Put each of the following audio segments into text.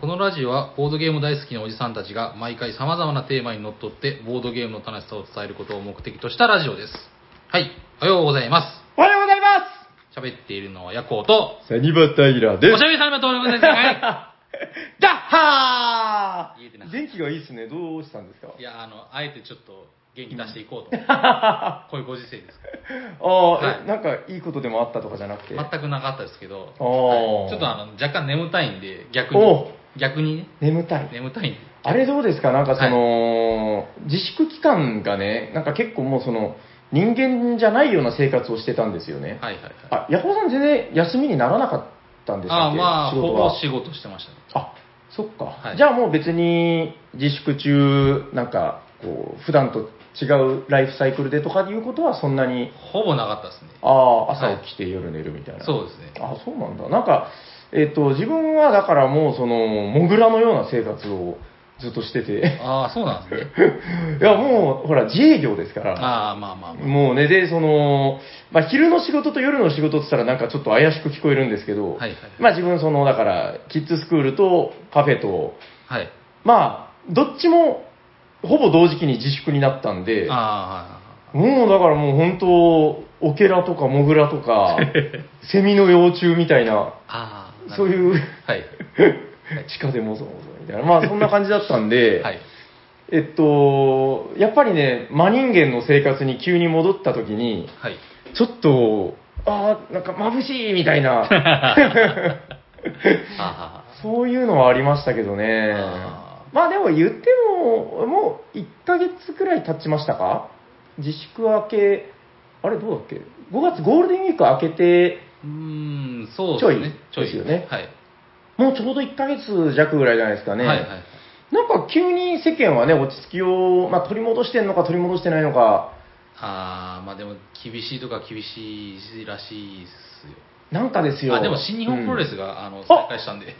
このラジオはボードゲーム大好きなおじさんたちが毎回様々なテーマにのっとってボードゲームの楽しさを伝えることを目的としたラジオです。はい。おはようございます。おはようございま喋っているのはヤコウと、すサニバタイラーでおしゃべりさんの登録です。はダッハ言えてなー元気がいいっすね。どうしたんですか？い。いや、あの、あえてちょっと元気出していこうと。あ こういうご時世ですから。あ、はいえなんかいいことでもあったとかじゃなくて？全くなかったですけど、あーはいちょっとあの、若干眠たいんで、逆にお、逆にね、眠たい。眠たい。あれどうですか？なんかその、自粛期間がね、なんか結構もうその、人間じゃないような生活をしてたんですよね。はいはいはい。あ、ヤコウさん全然休みにならなかったんですかああ、まあ、ほぼは仕事してましたね。あ、そっか。はいじゃあもう別に自粛中、なんか、こう、普段と違うライフサイクルでとかいうことはそんなに、ほぼなかったですね。ああ、はい朝起きて夜寝るみたいな。そうですね。あそうなんだ。なんか、えっ、と、自分はだからもうその、モグラのような生活をずっとしてて、ああ、そうなんですね。いやもう、ほら、自営業ですから、ああ、まあまあまあ。もうね、で、その、まあ、昼の仕事と夜の仕事って言ったらなんかちょっと怪しく聞こえるんですけど、はいはいまあ自分その、だから、キッズスクールとカフェと、はい。まあ、どっちも、ほぼ同時期に自粛になったんで、あもうだからもう本当、オケラとかモグラとか、セミの幼虫みたいな、あ、あそういう、はい。地下でもぞもぞみたいな、まあそんな感じだったんで、はい。えっと、やっぱりね、真人間の生活に急に戻った時に、はい。ちょっと、ああ、なんか眩しいみたいな、あそういうのはありましたけどねあ。まあでも言っても、もう1ヶ月くらい経ちましたか？自粛明け、あれどうだっけ ?5 月ゴールデンウィーク明けて、あ。うーん、そうですね。ちょいですよねはい。もうちょうど1ヶ月弱ぐらいじゃないですかね。はいはいはい。なんか急に世間はね、落ち着きを、まあ、取り戻してんのか取り戻してないのか、ああ、まあでも、厳しいとか厳しいらしいっすよ。なんかですよ。あ、でも新日本プロレス、スが、あの、再開したんで、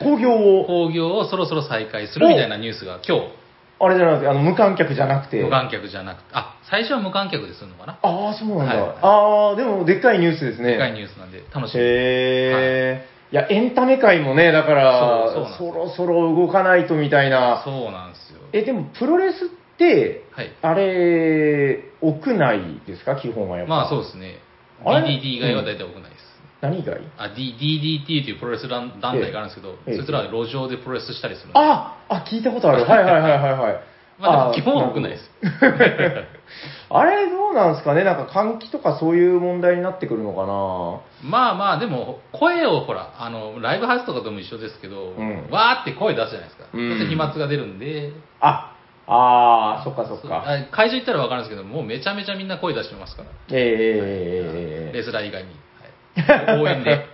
興行を、興行をそろそろ再開するみたいなニュースが今日、あれじゃなくて、あの、無観客じゃなくて。無観客じゃなくて、あ、最初は無観客でするのかな？ああ、そうなんだ。はいああ、でも、でっかいニュースですね。でかいニュースなんで、楽しみ。へえ、い、や、エンタメ界もね、だから、そろそろ動かないとみたいな。そうなんですよ。え、でも、プロレスって、はい。あれ、屋内ですか？基本はやっぱ。まあそうですね。あれ？DDT 以外は大体多くないです。何以外あ、D、DDT というプロレス団団体があるんですけど、ええそいつらは路上でプロレスしたりするんですああ、聞いたことある。はいはいはいはいはい。まあでも基本は多くないです。あれどうなんですかね？なんか換気とかそういう問題になってくるのかな？まあまあ、でも、声をほら、あの、ライブハウスとかとも一緒ですけど、うんわーって声出すじゃないですか。うんそして飛沫が出るんで、あ、ああ、そっかそっか。あ会場行ったら分かるんですけど、もうめちゃめちゃみんな声出してますから。ええええええレスラー以外に。はい、応援で。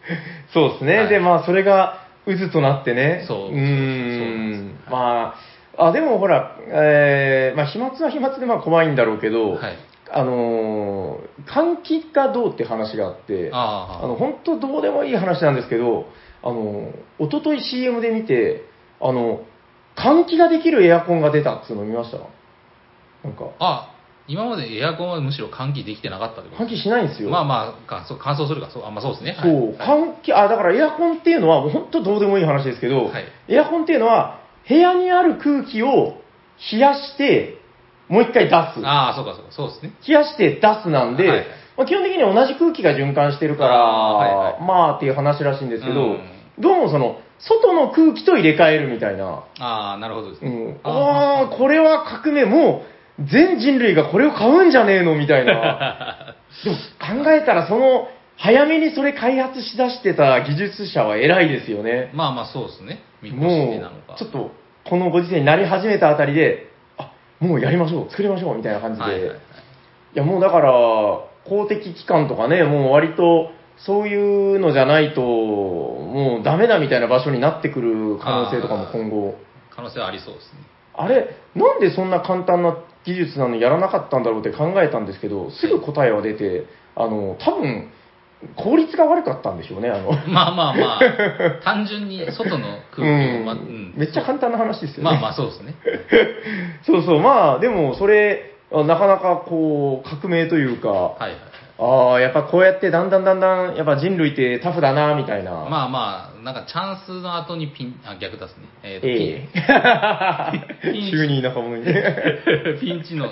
そうですね。はいで、まあ、それが渦となってね。そうーそうなんんです。まあ、あ、でもほら、えー、まあ、飛沫は飛沫でまあ怖いんだろうけど、はい。あのー換気がどうって話があって、ああの、本当どうでもいい話なんですけど、あの、一昨日 CM で見て、あの、換気ができるエアコンが出たっていうの見ました？なんか、あ、今までエアコンはむしろ換気できてなかったってこと換気しないんですよ。まあまあかそう、乾燥するか、そう、あまあそうですね。そう、はい換気、あ、だからエアコンっていうのは、もう本当どうでもいい話ですけど、はいエアコンっていうのは、部屋にある空気を冷やして、もう一回出す。ああ、そうかそうか、そうですね。冷やして出すなんで、はいはいまあ、基本的に同じ空気が循環してるから、あーはいはいまあっていう話らしいんですけど、うんどうもその、外の空気と入れ替えるみたいな。ああ、なるほどですね。うん、あああ、これは革命、もう、全人類がこれを買うんじゃねえのみたいな。でも考えたら、その、早めにそれ開発しだしてた技術者は偉いですよね。まあまあそうですね。見越てなのか。う、ちょっと、このご時世になり始めたあたりで、あ、もうやりましょう、作りましょう、みたいな感じで。はいはいはい。いや、もうだから、公的機関とかね、もう割と、そういうのじゃないと、もうダメだみたいな場所になってくる可能性とかも今後。可能性はありそうですね。あれ、なんでそんな簡単な技術なのにやらなかったんだろうって考えたんですけど、すぐ答えは出て、あの、多分、効率が悪かったんでしょうね、あの。まあまあまあ、単純に外の空気を、まううんめっちゃ簡単な話ですよね。まあまあそうですね。そうそう、まあ、でもそれ、あなかなかこう、革命というか、はいはいはい。ああ、やっぱこうやってだんだんだんだん、やっぱ人類ってタフだな、みたいな。まあまあ、なんかチャンスの後にピン、あ、逆ですね。えーとええピン 急に田舎者に。ピ ンピンチの、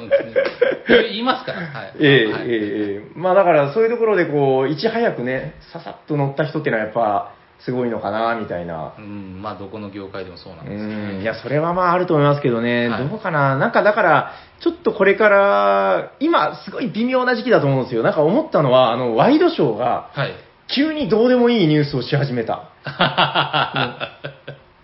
言いますから。はい。ええはいええええまあだからそういうところでこう、いち早くね、ささっと乗った人っていうのはやっぱ、すごいのかな、みたいな。うん、まあどこの業界でもそうなんうですけどいや、それはまああると思いますけどね、はい。どうかな、なんかだから、ちょっとこれから、今、すごい微妙な時期だと思うんですよ。なんか思ったのは、あの、ワイドショーが、はい。急にどうでもいいニュースをし始めた。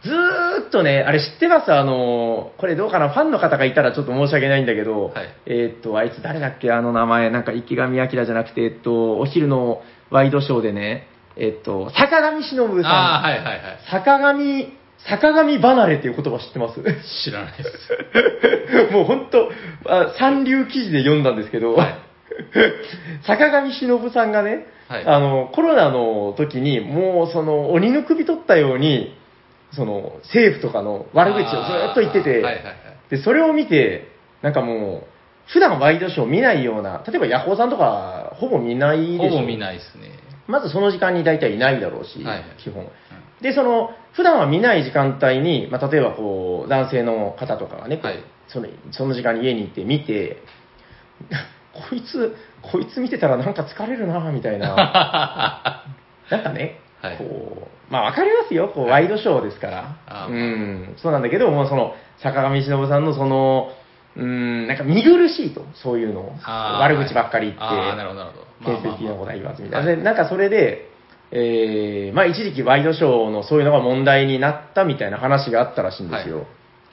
ずーっとね、あれ知ってます？あの、これどうかな、ファンの方がいたらちょっと申し訳ないんだけど、はい。えーっと、あいつ誰だっけ、あの名前、なんか池上彰じゃなくて、えっと、お昼のワイドショーでね、えっと、坂上忍さん。ああ、はいはいはい。坂上、坂上離れっていう言葉知ってます？知らないです。もう本当あ、三流記事で読んだんですけど、はい 坂上忍さんがね、はいあの、コロナの時に、もうその、鬼の首取ったように、その、政府とかの悪口をずっと言ってて、はいはいはい。で、それを見て、なんかもう、普段ワイドショー見ないような、例えばヤホーさんとか、ほぼ見ないでしょ。ほぼ見ないですね。まずその時間に大体いないだろうし、はいはい。基本。で、その、普段は見ない時間帯に、まあ、例えばこう、男性の方とかがね、はい。そのその時間に家に行って見て、こいつ、こいつ見てたらなんか疲れるな、みたいな。なんかね、はい。こう、まあわかりますよ、こう、ワイドショーですから。うん、そうなんだけど、もうその、坂上忍さんのその、うん、なんか見苦しいと、そういうのを。悪口ばっかり言って。ああ、なるほど、なるほど。建設的なことは言わずみたいな。なんかそれで、えー、まあ一時期ワイドショーのそういうのが問題になったみたいな話があったらしいんですよ。はい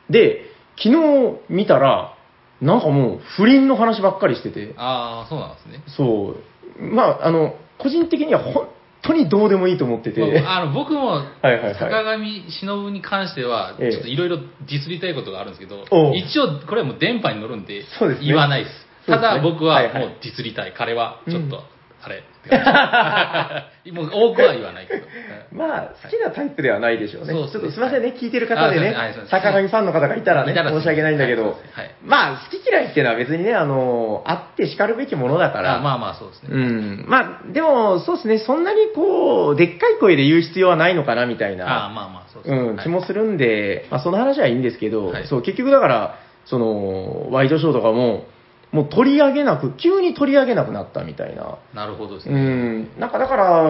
で、昨日見たら、なんかもう不倫の話ばっかりしてて、ああ、そうなんですね。そう、まああの、個人的には本当にどうでもいいと思ってて、まああの僕も坂上忍に関しては、ええ。ちょっといろいろディスりたいことがあるんですけど一応これはもう電波に乗るんで言わないです。ただ僕はもうディスりたい。彼はちょっうん。と、あれって感じもう多くは言わないけど。まあ好きなタイプではないでしょうね。ちょっとすいませんね、聞いてる方でね坂上ファンの方がいたらね、申し訳ないんだけど、まあ好き嫌いっていうのは別にね、あの、あって叱るべきものだから、あまあまあそうですね。うん。まあ、でも、そうですね、そんなにこう、でっかい声で言う必要はないのかな、みたいあな、まあまあそうですね。うん、はい。気もするんで、まあ、その話はいいんですけど、はい。そう、結局だから、その、ワイドショーとかも、もう取り上げなく、急に取り上げなくなったみたいな。なるほどですうね。ん、なんかだから、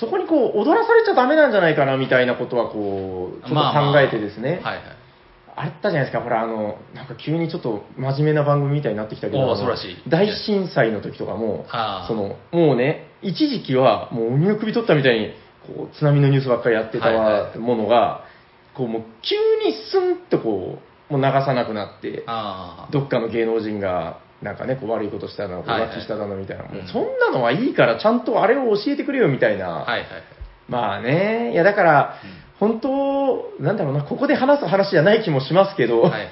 そこにこう、踊らされちゃダメなんじゃないかな、みたいなことは、こう、ちょっとまあまあ考えてですね。はいはい。あったじゃないですか、ほら、あの、なんか急にちょっと真面目な番組みたいになってきたけど、らしい大震災の時とかもその、もうね、一時期は、もう鬼の首取ったみたいに、こう、津波のニュースばっかりやってたはいはいものが、こう、もう急にスンとこう、もう流さなくなって。どっかの芸能人が、なんかね、こう悪いことしたの、こうはいはい浮気しただのみたいな、そんなのはいいから、ちゃんとあれを教えてくれよみたいな、はいはいはい。まあね、いやだから、本当、なんだろうな、ここで話す話じゃない気もしますけど、はいはい。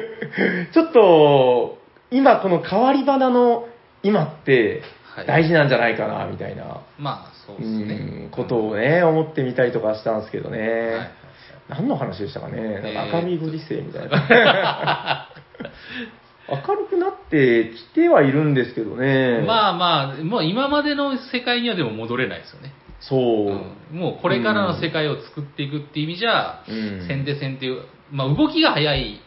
ちょっと、今この変わり花の今ってはい大事なんじゃないかな、みたいな、まあそううですねん。ことをね、思ってみたりとかしたんですけどね。はい何の話でしたかね、なんか明るいご時世みたいえな。明るくなってきてはいるんですけどね。まあまあ、もう今までの世界にはでも戻れないですよね。そう。うんもうこれからの世界を作っていくっていう意味じゃ、うん先手先手、まあ動きが早い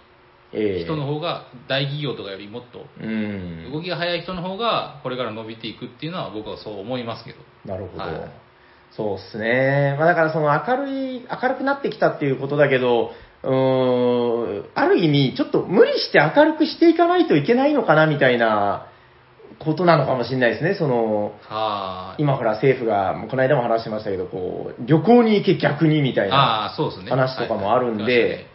ええ人の方が、大企業とかよりもっと、うん。動きが早い人の方が、これから伸びていくっていうのは僕はそう思いますけど。なるほど。はいそうっすね。まあだからその明るい、明るくなってきたっていうことだけど、うーん、ある意味、ちょっと無理して明るくしていかないといけないのかなみたいなことなのかもしれないですね。その、はあ。今ほら政府が、この間も話してましたけど、こう、旅行に行け逆にみたいな。話とかもあるんで、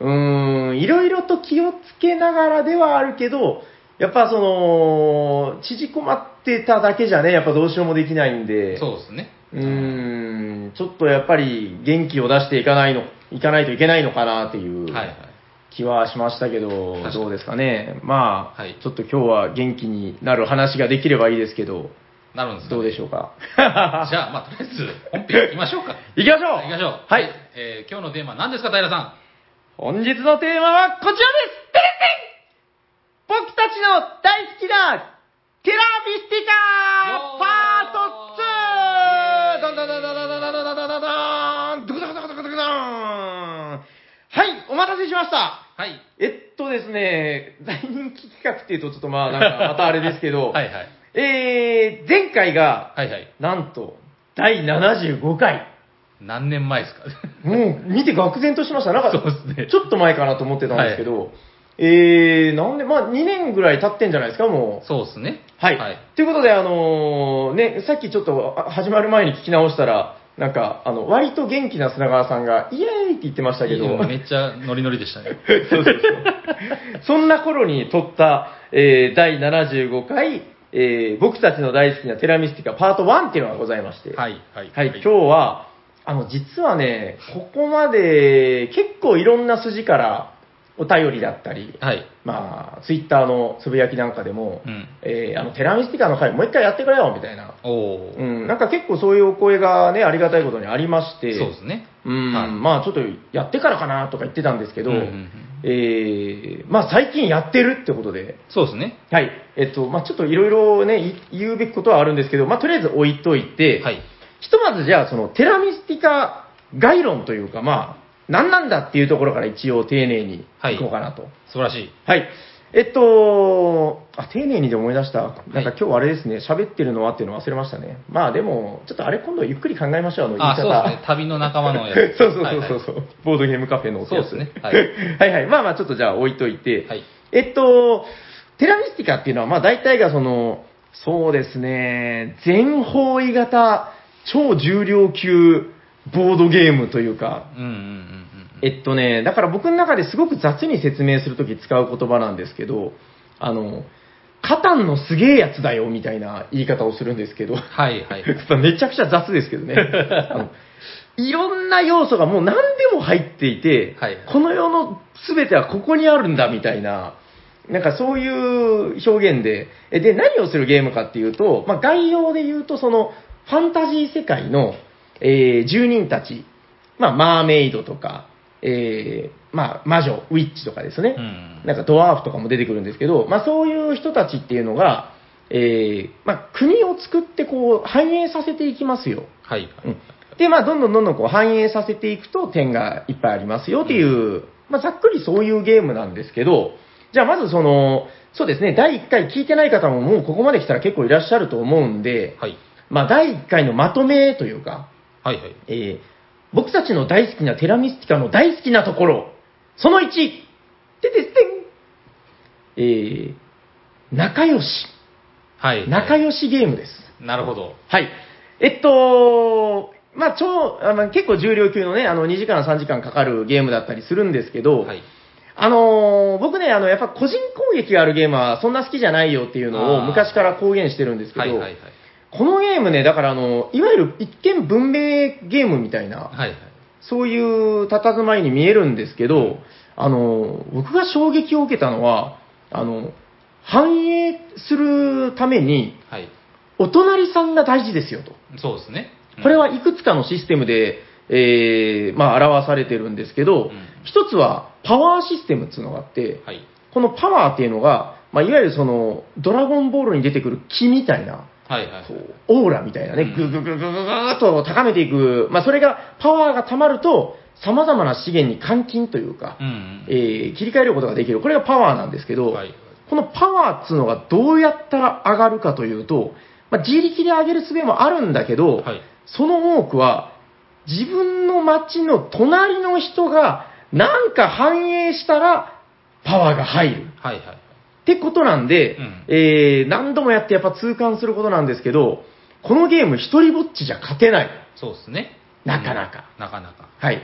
うーん、いろいろと気をつけながらではあるけど、やっぱその、縮こまってただけじゃね、やっぱどうしようもできないんで、そうですね。うーん、ちょっとやっぱり元気を出していかないの、いかないといけないのかなっていう。気はしましたけど、どうですかね。まあ、はいちょっと今日は元気になる話ができればいいですけど、なるんですかねどうでしょうか？じゃあ、まあ、とりあえず、本編行きましょうか。行きましょう行きましょう。はい。えー今日のテーマは何ですか、平さん？本日のテーマはこちらです僕たちの大好きなテラビスティカパート 2! ダダダダダダダダダンダダンドクダクダクダクダクダンはい、お待たせしました。はい。えっとですね、大人気企画っていうとちょっとまあなんかまたあれですけど、はいはい。えー、前回が、はいはい。なんと、第75回。何年前ですかもう見て愕然としました。なんか、そうですねちょっと前かなと思ってたんですけど、えー、なんで、まあ2年ぐらい経ってんじゃないですか、もう。そうですね。はい。はい。ということで、あのーね、さっきちょっとあ始まる前に聞き直したら、なんか、あの、割と元気な砂川さんが、イエーイって言ってましたけど、めっちゃノリノリでしたね。そうそうそう。そんな頃に撮った、えー第75回、えー僕たちの大好きなテラミスティカパート1っていうのがございまして、はいはい。はい、今日は、あの、実はね、ここまで結構いろんな筋からお便りだったり、はい。まあ、ツイッターのつぶやきなんかでも、うん。えーあの、テラミスティカの回もう一回やってくれよ、みたいな。おうん、なんか結構そういうお声がね、ありがたいことにありまして、そうですね。うん、はいまあちょっとやってからかなとか言ってたんですけど、うんうんうんえーまあ最近やってるってことで、そうですね。はい、えっと、まあちょっといろいろね、い言うべきことはあるんですけど、まあとりあえず置いといて、はい。ひとまずじゃあそのテラミスティカ概論というか、まあ、何なんだっていうところから一応丁寧にいこうかなと。素晴らしい。はい。えっと、あ、丁寧にで思い出した。なんか今日あれですね、喋ってるのはっていうの忘れましたね。まあでも、ちょっとあれ今度ゆっくり考えましょう、あの言いあ、方。そうですね。旅の仲間のやつ。そうそうそうそうはいはいそう、ボードゲームカフェのおそうですねははいい、はいはいまあまあちょっとじゃあ置いといて、はいえっと、テラミスティカっていうのはまあ大体がその、そうですね、全方位型超重量級ボードゲームというか、うんうんうんうん。えっとね、だから僕の中ですごく雑に説明するとき使う言葉なんですけど、あの、カタンのすげえやつだよみたいな言い方をするんですけど、はいはい。めちゃくちゃ雑ですけどね。あのいろんな要素がもう何でも入っていて、はいこの世の全てはここにあるんだみたいな、なんかそういう表現で、えで、何をするゲームかっていうと、まあ、概要で言うと、その、ファンタジー世界の、えー住人たち、まあ、マーメイドとか、えーまあ、魔女、ウィッチとかですね。うん。なんかドワーフとかも出てくるんですけど、まあそういう人たちっていうのが、えーまあ国を作ってこう繁栄させていきますよ。はいはい。うんで、まあどんどんどんどんこう繁栄させていくと点がいっぱいありますよっていう、まあざっくりそういうゲームなんですけど、じゃあまずその、そうですね、第1回聞いてない方ももうここまで来たら結構いらっしゃると思うんで、はい。まあ第1回のまとめというか、はいはい。えー僕たちの大好きなテラミスティカの大好きなところ、その1、てててん、えー、仲良し。はい。仲良しゲームです。なるほど。はい。えっと、まあ、超、あまあ、結構重量級のね、あの、2時間、3時間かかるゲームだったりするんですけど、はい。あのー僕ね、あの、やっぱ個人攻撃があるゲームはそんな好きじゃないよっていうのを昔から公言してるんですけど、はいはいはい。このゲームね、だからあの、いわゆる一見文明ゲームみたいな、はいはい。そういう佇まいに見えるんですけど、あの、僕が衝撃を受けたのは、あの、繁栄するために、はい。お隣さんが大事ですよと。そうですね。これはいくつかのシステムで、えー、まあ、表されてるんですけど、うん一つはパワーシステムっていうのがあって、はい。このパワーっていうのが、まあ、いわゆるその、ドラゴンボールに出てくる木みたいな、はいはい。こうオーラみたいなね、うんぐぐぐぐぐぐーっと高めていく、まあ、それが、パワーが溜まると、様々な資源に換金というか、うんうん。えー切り替えることができる。これがパワーなんですけど、はい。このパワーっていうのがどうやったら上がるかというと、まあ、自力で上げる術もあるんだけど、はい。その多くは、自分の町の隣の人がなんか反映したらパワーが入る。はいはい。ってことなんで、うんえー何度もやってやっぱ痛感することなんですけど、このゲーム一人ぼっちじゃ勝てない。そうですね。なかなかうん。なかなか。はい。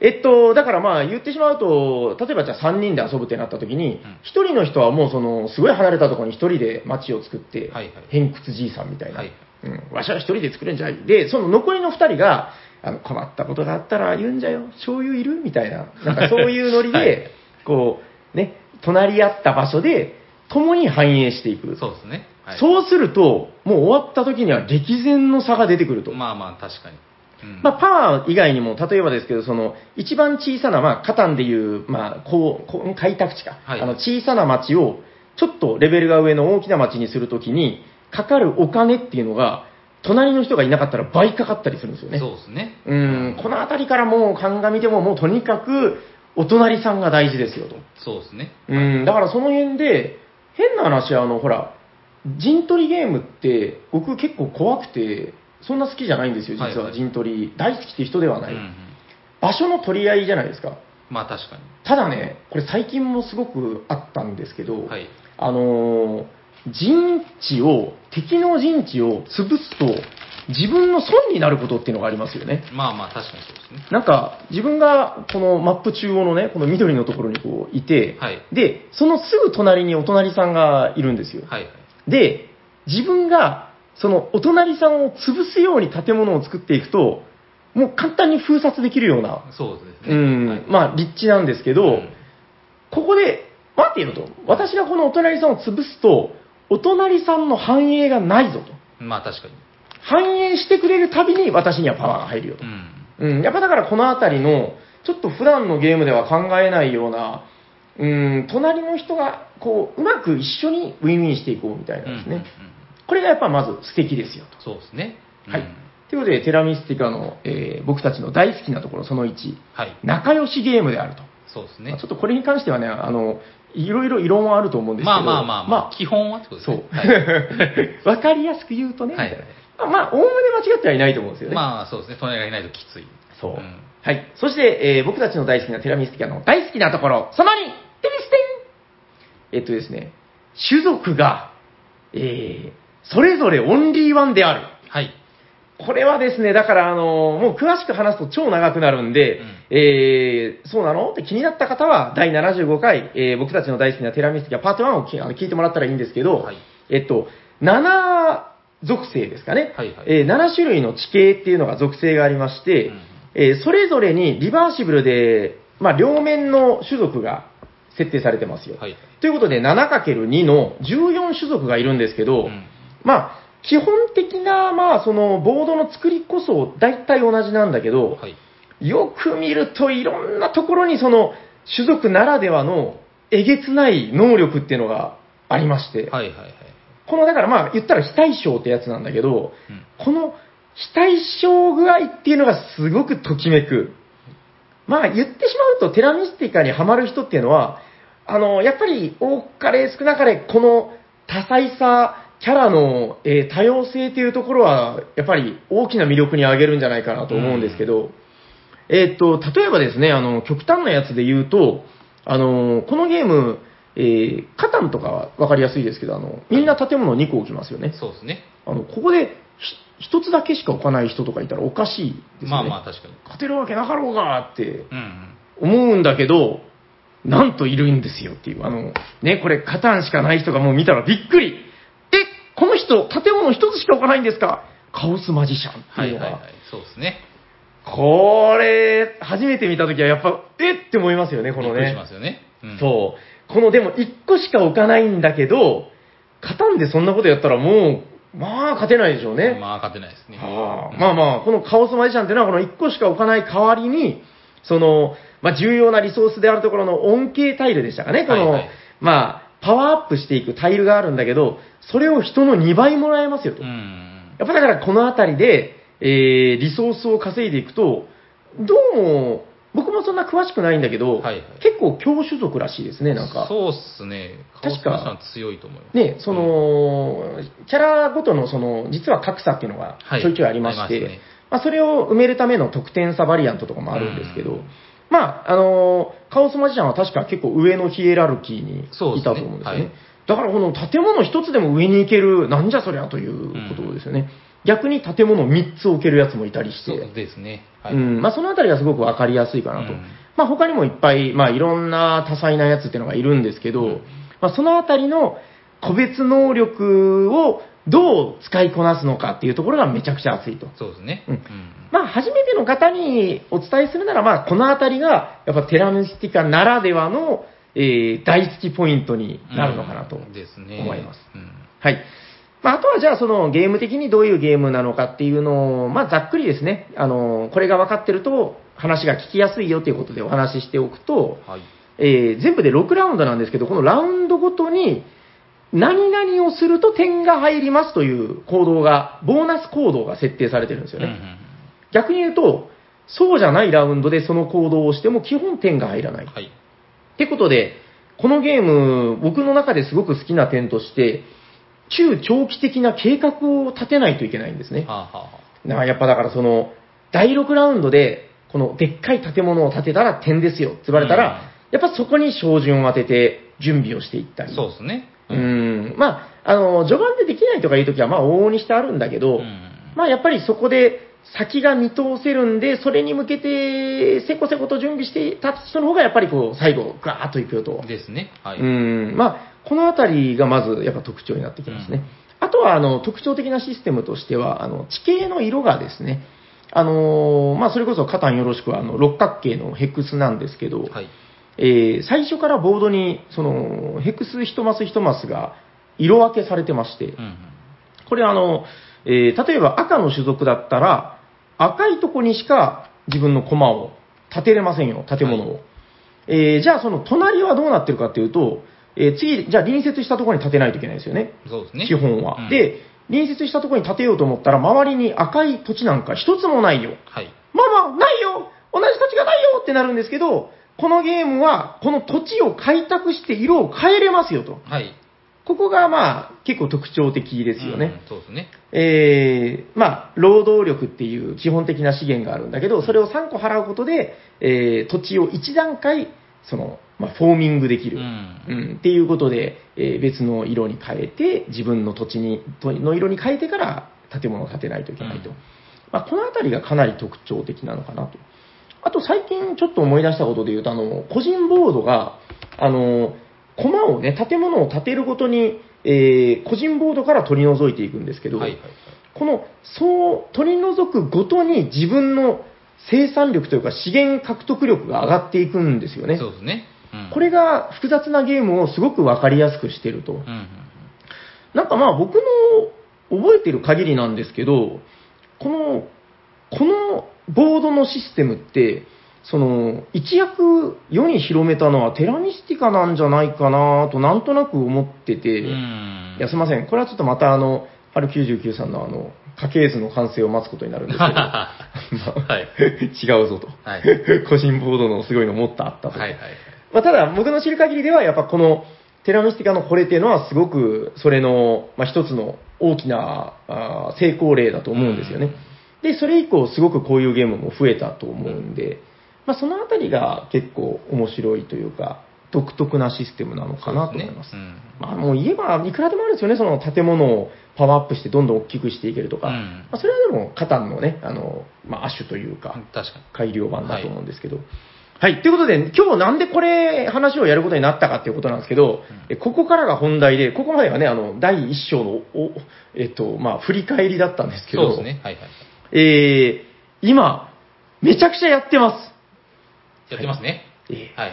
えっと、だからまあ言ってしまうと、例えばじゃあ3人で遊ぶってなった時にうん、1人の人はもうその、すごい離れたところに1人で街を作ってはいはい、偏屈じいさんみたいな。はいうん、わしは1人で作るんじゃい。で、その残りの2人が、あの困ったことがあったら言うんじゃよ、醤油いる？みたいな。なんかそういうノリで、はいこう、ね、隣り合った場所で、共に反映していく。そうですね。はい。そうすると、もう終わった時には歴然の差が出てくると。まあまあ、確かに。うんまあ、パワー以外にも、例えばですけど、その、一番小さな、まあ、カタンでいう、まあ、こう、こう開拓地か。はいあの、小さな町を、ちょっとレベルが上の大きな町にするときに、かかるお金っていうのが、隣の人がいなかったら倍かかったりするんですよね。そうですね。うん、この辺りからもう鑑みても、もうとにかく、お隣さんが大事ですよと。そうですね。うん、だからその辺で、変な話、あの、ほら、陣取りゲームって、僕結構怖くて、そんな好きじゃないんですよ、実は陣取り。大好きって人ではない。うんうん場所の取り合いじゃないですか。まあ確かに。ただね、これ最近もすごくあったんですけど、はい。あのー陣地を、敵の陣地を潰すと、自分の損になることっていうのがありますよね。まあまあ確かにそうですね。なんか、自分がこのマップ中央のね、この緑のところにこういて、はい。で、そのすぐ隣にお隣さんがいるんですよ。はい。で、自分がそのお隣さんを潰すように建物を作っていくと、もう簡単に封殺できるような、そうですね。うん、はいまあ立地なんですけど、うんここで、待っていると。私がこのお隣さんを潰すと、お隣さんの繁栄がないぞと。まあ確かに。繁栄してくれるたびに私にはパワーが入るよとう。ん。うん、やっぱだからこの辺りの、ちょっと普段のゲームでは考えないような、うん、隣の人が、こう、うまく一緒にウィンウィンしていこうみたいなですね。うんうんうんこれがやっぱまず素敵ですよと。そうですね。はいうんということで、テラミスティカの、えー僕たちの大好きなところ、その1、はい。仲良しゲームであると。そうですねまあちょ。っとこれに関してはね、あの、いろいろ異論はあると思うんですけど、まあまあまあまあ、基本はってことですそうね。。はい わかりやすく言うとね、はいみたいなまあ、おおむね間違ってはいないと思うんですよね。まあそうですね。隣がいないときつい。そう。んはい。そして、えー僕たちの大好きなテラミスティカの大好きなところ、その2、テミステンえっとですね、種族が、えーそれぞれオンリーワンである。はい。これはですね、だから、あのもう詳しく話すと超長くなるんで、うんえーそうなの？って気になった方は、第75回、えー僕たちの大好きなテラミスティカパート1を聞いてもらったらいいんですけど、はいえっと、7属性ですかね、はいはいえー7種類の地形っていうのが属性がありまして、うんえーそれぞれにリバーシブルで、まあ、両面の種族が設定されてますよ。はい。ということで、7×2 の14種族がいるんですけど、うんまあ、基本的な、まあ、その、ボードの作りこそ、大体同じなんだけど、はい。よく見るといろんなところにその、種族ならではの、えげつない能力っていうのがありまして、はいはいはい。この、だからまあ、言ったら非対称ってやつなんだけど、うんこの非対称具合っていうのがすごくときめく。まあ、言ってしまうと、テラミスティカにハマる人っていうのは、あの、やっぱり多かれ少なかれ、この多彩さ、キャラの、えー多様性っていうところは、やっぱり大きな魅力に挙げるんじゃないかなと思うんですけど、えーっと、例えばですね、あの、極端なやつで言うと、あの、このゲーム、えーカタンとかは分かりやすいですけど、あの、みんな建物2個置きますよね。そうですね。あの、ここでひ一つだけしか置かない人とかいたらおかしいですよね。まあまあ確かに。勝てるわけなかろうがってうん思うんだけど、なんといるんですよっていう。あの、ね、これ、カタンしかない人がもう見たらびっくり。え、この人、建物一つしか置かないんですか？カオスマジシャンっていうのが。はいはいはい。そうですね。これ、初めて見たときはやっぱ、えって思いますよね、このねびっくりしま。すよね。うんそう。このでも一個しか置かないんだけど、カタンでそんなことやったらもう、まあ勝てないでしょうね。まあ勝てないですね。はあうんまあまあ、このカオスマジシャンっていうのは、この1個しか置かない代わりに、その、まあ、重要なリソースであるところの恩恵タイルでしたかね、この、はいはいまあ、パワーアップしていくタイルがあるんだけど、それを人の2倍もらえますよと。うん。やっぱだからこのあたりで、えー、リソースを稼いでいくと、どうも、僕もそんな詳しくないんだけど、はいはい結構強種族らしいですね、なんか。そうっすね。確かカオスマシャン強いと思います。ね、その、キャラごとのその、実は格差っていうのがはいちょいちょいありまして、ありますねまあ、それを埋めるための得点差バリアントとかもあるんですけど、うんまあ、あのーカオスマジシャンは確か結構上のヒエラルキーにいたと思うんですよね。はいだからこの建物一つでも上に行ける、なんじゃそりゃということですよね。逆に建物3つ置けるやつもいたりして、そうですね。はい。うんまあ、そのあたりがすごくわかりやすいかなと。うんまあ、他にもいっぱい、まあ、いろんな多彩なやつっていうのがいるんですけど、うんまあ、そのあたりの個別能力をどう使いこなすのかっていうところがめちゃくちゃ熱いと。そうですね。うんまあ、初めての方にお伝えするなら、まあ、このあたりが、やっぱテラミスティカならではの、えー大好きポイントになるのかなと。うんですね。思いますうんはい。まあ、あとはじゃあそのゲーム的にどういうゲームなのかっていうのを、まあ、ざっくりですね、あの、これが分かってると話が聞きやすいよということでお話ししておくと、はい。えー全部で6ラウンドなんですけど、このラウンドごとに、何々をすると点が入りますという行動が、ボーナス行動が設定されてるんですよね。うんうん逆に言うと、そうじゃないラウンドでその行動をしても基本点が入らない。はい。ってことで、このゲーム、僕の中ですごく好きな点として、中長期的な計画を立てないといけないんですね。はあ、はあはだからやっぱだからその、第6ラウンドで、このでっかい建物を建てたら点ですよって言われたら、やっぱそこに照準を当てて準備をしていったあ、り。そうですね。う。ん。まあ、あの、序盤でできないとかいうときは、まあ、往々にしてあるんだけど、うんまあ、やっぱりそこで先が見通せるんで、それに向けて、せこせこと準備して立つ人の方が、やっぱりこう、最後、ガーッといくよと。ですね。はい。うん。まあ、このあたりがまず、やっぱ特徴になってきますね。あとは、あの、特徴的なシステムとしては、あの、地形の色がですね、あのーまあ、それこそ、カタンよろしくは、あの、六角形のヘックスなんですけど、はい。えー最初からボードに、その、ヘクス一マス一マスが色分けされてまして、うんうん。これあの、えー例えば赤の種族だったら、赤いとこにしか自分の駒を建てれませんよ、建物を。はえーじゃあその隣はどうなってるかっていうと、えー次、じゃあ隣接したところに建てないといけないですよね。そうですね。基本は。うん、で、隣接したところに建てようと思ったら、周りに赤い土地なんか一つもないよ。はい。ママ、ないよ同じ土地がないよってなるんですけど、このゲームは、この土地を開拓して色を変えれますよと。はい。ここがまあ、結構特徴的ですよね。うんそうですね。えー、まあ、労働力っていう基本的な資源があるんだけど、それを3個払うことで、えー土地を1段階、その、まあ、フォーミングできる。うん。うん、っていうことで、えー別の色に変えて、自分の土地にとの色に変えてから建物を建てないといけないと。うんまあ、このあたりがかなり特徴的なのかなと。あと最近ちょっと思い出したことで言うと、あの、個人ボードが、あの、駒をね、建物を建てるごとに、えー個人ボードから取り除いていくんですけど、はいはいはい。この、そう、取り除くごとに自分の生産力というか資源獲得力が上がっていくんですよね。そうですね。うん。これが複雑なゲームをすごくわかりやすくしてると。うんうんなんかまあ僕の覚えてる限りなんですけど、この、このボードのシステムって、その、一躍世に広めたのはテラミスティカなんじゃないかなとなんとなく思ってて。いや、すいません。これはちょっとまたあの、春99さんのあの、家系図の完成を待つことになるんですけど、まあはい。違うぞと。はい。個人ボードのすごいの持ったあったと。はいはい。まあ、ただ、僕の知る限りでは、やっぱこのテラミスティカのこれっていうのは、すごくそれの、まあ、一つの大きな成功例だと思うんですよね。で、それ以降、すごくこういうゲームも増えたと思うんで、まあ、そのあたりが結構面白いというか、独特なシステムなのかなと思います。すねまあ、もう言えば、いくらでもあるんですよね、その建物をパワーアップしてどんどん大きくしていけるとか。うんまあ、それはでも、カタンのね、あの、まあ、亜種というか、うん。確かに。改良版だと思うんですけど。はい。ということで、今日なんでこれ、話をやることになったかっていうことなんですけど、えここからが本題で、ここまではね、あの、第一章の、お、えっと、まあ、振り返りだったんですけど、そうですね。はいはい。えー、今、めちゃくちゃやってます。やってますね。えーはい。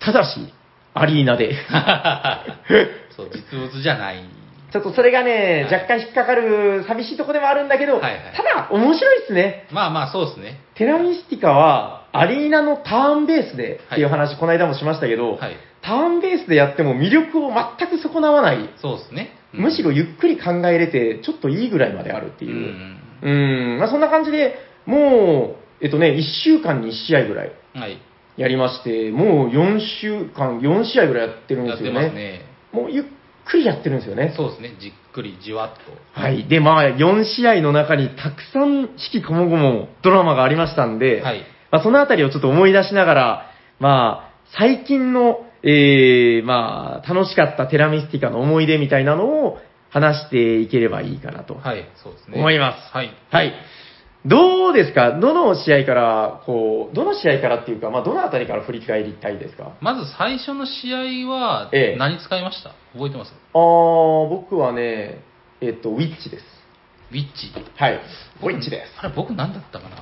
ただし、アリーナで。そう、実物じゃない。ちょっとそれがね、はい若干引っかかる寂しいとこでもあるんだけど、はいはいただ、面白いっすね。まあまあ、そうですね。テラミスティカは、アリーナのターンベースでっていう話、この間もしましたけど、はい。ターンベースでやっても魅力を全く損なわない、そうですね。うんむしろゆっくり考えれて、ちょっといいぐらいまであるってういう。ん。うん、まあそんな感じで、もう、えっとね、1週間に1試合ぐらいはい。やりまして、もう4週間、4試合ぐらいやってるんやってですよね。ますね。もうゆっくりやってるんですよね。そうですね。じっくり、じわっと。はい。で、まあ、4試合の中にたくさん四季こもごもドラマがありましたんで、はい。まあ、そのあたりをちょっと思い出しながら、まあ、最近の、えー、まあ、楽しかったテラミスティカの思い出みたいなのを話していければいいかなとはい、そうですね。思います。はい。はい。どうですか？どの試合から、こう、どの試合からっていうか、まあ、どのあたりから振り返りたいですか？まず最初の試合はええ、何使いました？覚えてます？あー、僕はね、えっと、ウィッチです。ウィッチ。はい。ウィッチです。あれ、僕何だったかな？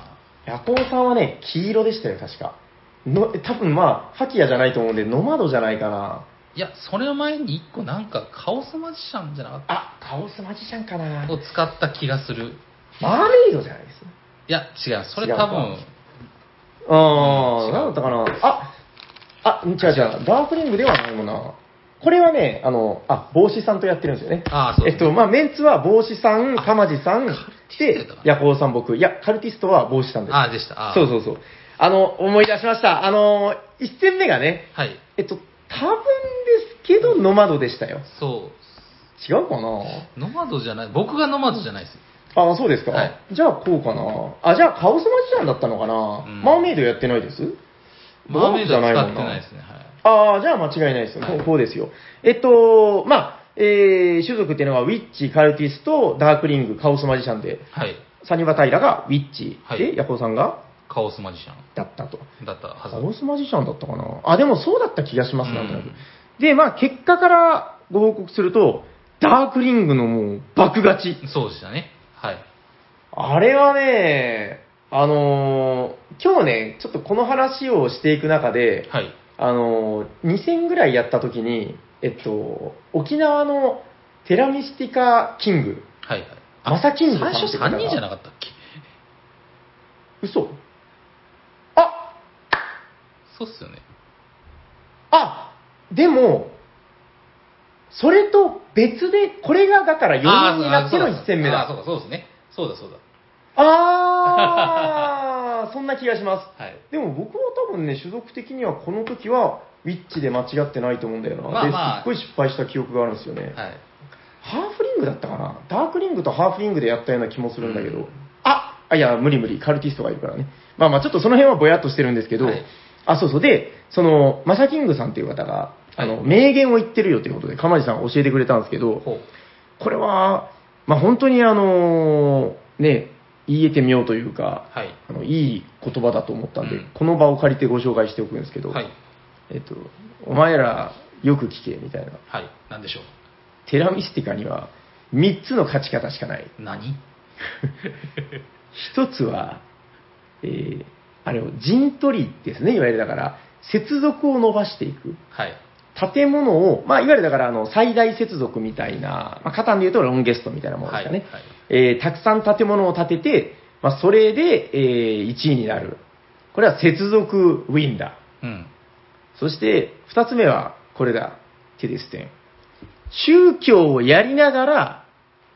ヤコウさんはね、黄色でしたよ、確か。の多分まあ、ハキヤじゃないと思うんで、ノマドじゃないかな。いや、それの前に一個なんか、カオスマジシャンじゃなかっあ、カオスマジシャンかなた。を使った気がする。マーメイドじゃないです。いや、違う。それ多分、あー、なんだったかな。あ、あ、違う違う。ダークリングではないもんな。これはね、あの、あ、帽子さんとやってるんですよね。ああ、そうえっと、まあ、メンツは帽子さん、かまじさん、でヤコウさん僕。いや、カルティストは帽子さんです。ああ、でした。あそうそうそう。あの、思い出しました。あの、一戦目がね、はい。えっと、多分ですけど、ノマドでしたよ。そ違うかなう。ノマドじゃない、僕がノマドじゃないです。あ、そうですか、はいじゃあこうかな。あ、じゃあカオスマジシャンだったのかな、うんマーメイドやってないです？マーメイドじゃってないですね。はい。ああ、じゃあ間違いないですよ。はいこうですよ。えっと、まあ、えー、種族っていうのは、ウィッチ、カルティスト、ダークリング、カオスマジシャンで、はい。サニバタイラがウィッチ、はいで、ヤコウさんがカオスマジシャンだったと。だったはカず。オスマジシャンだったかなあ、でもそうだった気がします、なんとなくうん。で、まあ、結果からご報告すると、ダークリングのもう爆勝ち。そうでしたね。はい。あれはね、あのー今日ね、ちょっとこの話をしていく中で、はい。あのー2戦ぐらいやった時に、えっと、沖縄のテラミスティカキング、はいはい。マサキングさん最初3人じゃなかったっけ？嘘あそうっすよね。あでも、それと別で、これがだから4人になっての1戦目だ。あーそうだ、そうですね。そうだ、そうだ。あー、そんな気がします。はい。でも僕は多分ね、種族的にはこの時は、ウィッチで間違ってないと思うんだよな。まあまあですっごい失敗した記憶があるんですよね。はい。ハーフリングだったかな？ダークリングとハーフリングでやったような気もするんだけど。うんああ、いや、無理無理。カルティストがいるからね。まあまあ、ちょっとその辺はぼやっとしてるんですけど、はいあ、そうそう。で、その、マサキングさんっていう方が、あの、はい名言を言ってるよということで、かまじさん教えてくれたんですけど、ほう。これは、まあ本当にあの、ね、言えてみようというか、はい。あの、いい言葉だと思ったんで、うんこの場を借りてご紹介しておくんですけど、はい。えっと、お前らよく聞け、みたいな。はい。なんでしょテラミスティカには3つの勝ち方しかない。う。何？一つは、えーあれを陣取りですね、いわゆるだから、接続を伸ばしていく。はい。建物を、まあ、いわゆるだからあの最大接続みたいな、まあ、カタンで言うとロンゲストみたいなものですかね。はいはいえーたくさん建物を建てて、まあ、それで、えー1位になる。これは接続ウィンだ。うん。そして、二つ目は、これだ。テデステン。宗教をやりながら、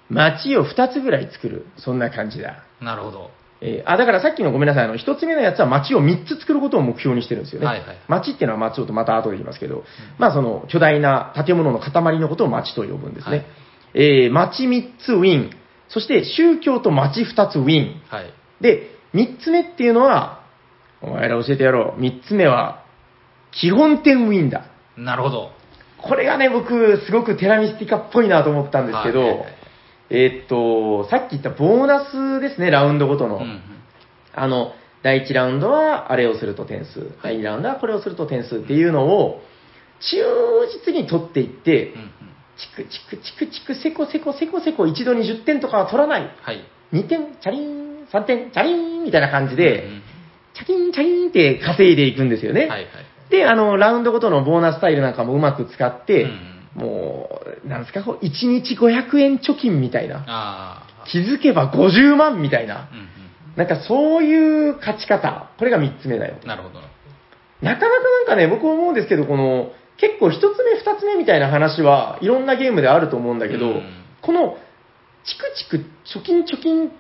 街を二つぐらい作る。そんな感じだ。なるほど。えーあ、だからさっきのごめんなさい、あの、一つ目のやつは街を三つ作ることを目標にしてるんですよね。はいはい街っていうのは街をとまた後で言いますけど、まあその巨大な建物の塊のことを街と呼ぶんですね。はいえー街三つウィン、そして宗教と街二つウィン。はい。で、三つ目っていうのは、お前ら教えてやろう。三つ目は、基本点ウィンだ。なるほど。これがね、僕、すごくテラミスティカっぽいなと思ったんですけど、はいはいはいえーっと、さっき言ったボーナスですね、ラウンドごとの。うんうん。あの、第1ラウンドはあれをすると点数、第2ラウンドはこれをすると点数っていうのを、忠実に取っていってうん、うん。チクチクチクチク、セコセコセコセコ、一度に10点とかは取らない。はい。2点、チャリン、3点、チャリンみたいな感じで、うんチャキンチャリンって稼いでいくんですよね。うんはいはい。で、あの、ラウンドごとのボーナスタイルなんかもうまく使って、うんもう、なんですか、こう1日500円貯金みたいな。気づけば50万みたいな。うんなんかそういう勝ち方。これが3つ目だよ。うん。なるほど。なかなかなんかね、僕思うんですけど、この、結構1つ目、2つ目みたいな話はいろんなゲームであると思うんだけど、うんこの、チクチク、貯金貯金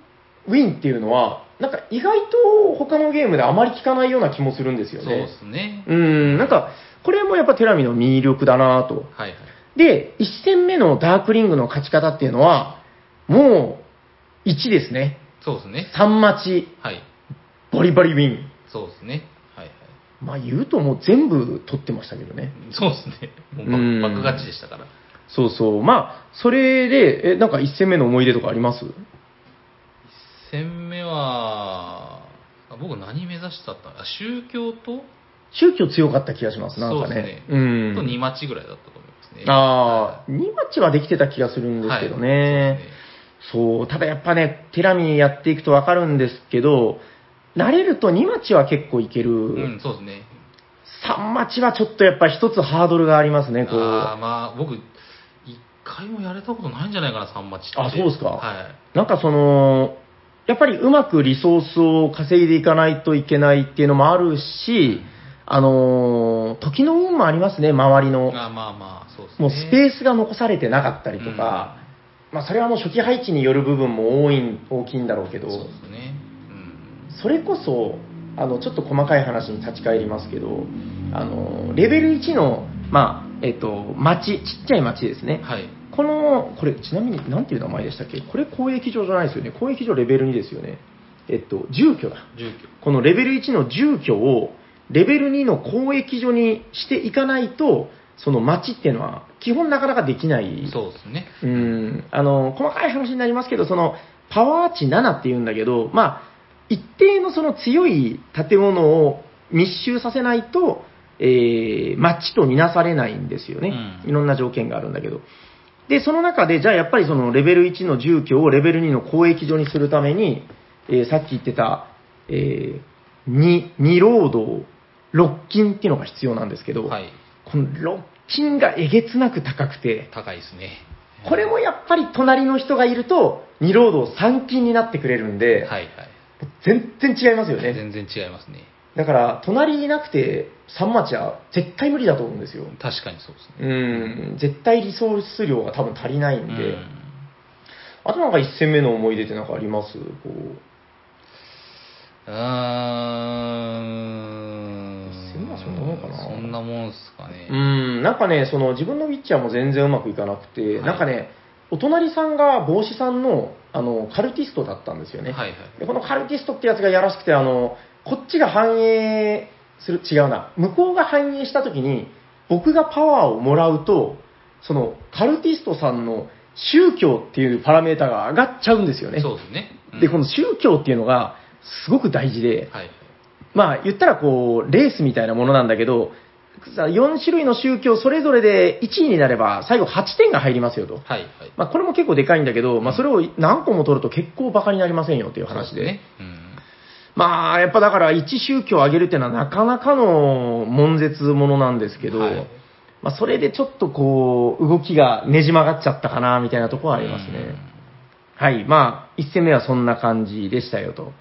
ウィンっていうのは、なんか意外と他のゲームであまり聞かないような気もするんですよそうでね。すね。うん、なんか、これもやっぱテラミの魅力だなと。はいはい。で、1戦目のダークリングの勝ち方っていうのは、もう、1ですね。そうですね。3待ち、はい。バリバリウィン。そうですね。はいはい。まあ言うともう全部取ってましたけどね。そうですね。もううん爆爆勝ちでしたから。そうそう。まあ、それで、え、なんか1戦目の思い出とかあります？戦目は、あ僕何目指してたった？あ宗教と、宗教強かった気がします、なんかねそうですね。うん。と2マッチぐらいだったね。ああ、2マッチはできてた気がするんですけどね。はいそうただやっぱね、テラミやっていくとわかるんですけど、慣れると2マッチは結構いける。そうですねうん、そうですね。3マッチはちょっとやっぱ一つハードルがありますね、こう。ああ、まあ、僕、一回もやれたことないんじゃないかな、3マッチって。あそうですかはい。なんかその、やっぱりうまくリソースを稼いでいかないといけないっていうのもあるし、あのー時の運もありますね、周りの。あまあまもうスペースが残されてなかったりとか、まあそれはもう初期配置による部分も多い大きいんだろうけど、ね。うん。それこそ、あの、ちょっと細かい話に立ち返りますけど、あの、レベル1の、まあ、えっと、町、ちっちゃい町ですね。はい。この、これ、ちなみに、なんていう名前でしたっけ？これ、交易場じゃないですよね。交易場レベル2ですよね。えっと、住居だ。住居。このレベル1の住居を、レベル2の交易所にしていかないと、その町っていうのは、基本なかなかできない。そうですね。うん、あの、細かい話になりますけど、その、パワー値7って言うんだけど、まあ、一定のその強い建物を密集させないと、えー、町とみなされないんですよね。うんいろんな条件があるんだけど。で、その中で、じゃあやっぱりそのレベル1の住居をレベル2の交易所にするために、えーさっき言ってた、えー、二二労働、六金っていうのが必要なんですけど、はい。この六金がえげつなく高くて、高いですね。これもやっぱり隣の人がいると、二労働三金になってくれるんで、はいはい。全然違いますよね。全然違いますね。だから、隣いなくて、三町は絶対無理だと思うんですよ。確かにそうですね。うん、絶対リソース量が多分足りないんで、うんあとなんか一戦目の思い出ってなんかあります？こううーん。もんかな？そんなもんすかね。うん、なんかね、その自分のウィッチャーも全然うまくいかなくて、はいなんかね、お隣さんが帽子さんのあのカルティストだったんですよね。はいはい。でこのカルティストってやつがやらしくて、あの、こっちが反映する、違うな、向こうが反映したときに、僕がパワーをもらうと、そのカルティストさんの宗教っていうパラメータが上がっちゃうんですよね。そうですね。うんで、この宗教っていうのがすごく大事で、はい。まあ言ったらこう、レースみたいなものなんだけど、さ4種類の宗教それぞれで1位になれば最後8点が入りますよと。はいはい。まあこれも結構でかいんだけど、まあそれを何個も取ると結構バカになりませんよっていう話で。ね。うん。まあやっぱだから1宗教を上げるっていうのはなかなかの悶絶ものなんですけど、はいまあそれでちょっとこう、動きがねじ曲がっちゃったかなみたいなところはありますね。はい。まあ、1戦目はそんな感じでしたよと。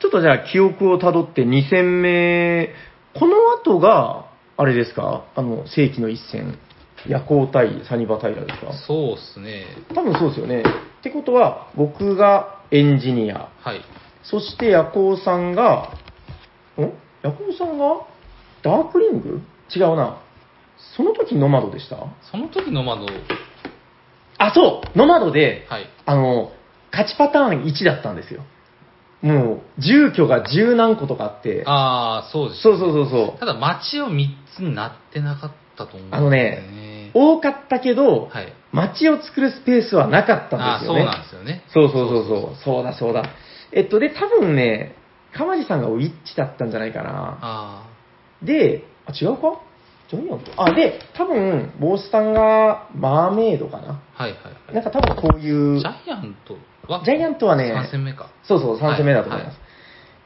ちょっとじゃあ記憶をたどって2戦目、この後が、あれですか？あの、世紀の一戦。夜行対サニバタイラですか？そうっすね。多分そうですよね。ってことは、僕がエンジニア。はい。そして夜行さんが、ん夜行さんが？ダークリング？違うな。その時ノマドでした？その時の窓、あ、そうノマドで、はい。あの、勝ちパターン1だったんですよ。もう、住居が十何個とかあって、ああ、そうです、そうそうそうそう。ただ街を3つになってなかったと思うんですあのね多かったけど、はい。街を作るスペースはなかったああ、そうんですよね。なんですよね。そうそうそうそう。そうだそうだ。えっと、で、多分ね、川地さんがウィッチだったんじゃないかな。あで、あ、違うか？ジョニオンとあ、で、多分、ボスさんがマーメイドかな。あ、はいはいはい。なんか多分こういう、ジャイアントはジャイアントはね、3戦目か。そうそう、3戦目だと思います。は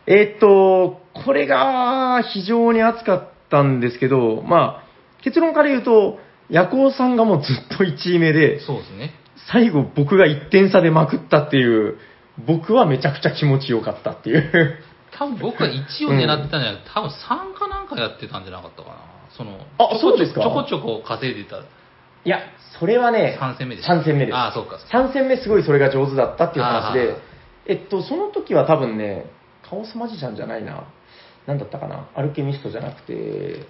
えーっと、これが非常に熱かったんですけど、まあ、結論から言うと、夜行さんがもうずっと1位目で、そうですね。最後僕が1点差でまくったっていう、僕はめちゃくちゃ気持ちよかったっていう。多分僕は1を狙ってたんじゃなくて、多分3かなんかやってたんじゃなかったかな。その、あそうですかちょこちょこ稼いでたいや、それはね、3戦目でした。3戦目です。ああ、そうか。3戦目すごいそれが上手だったっていう話あでー、えっと、その時は多分ね、カオスマジシャンじゃないな。なんだったかなアルケミストじゃなくて、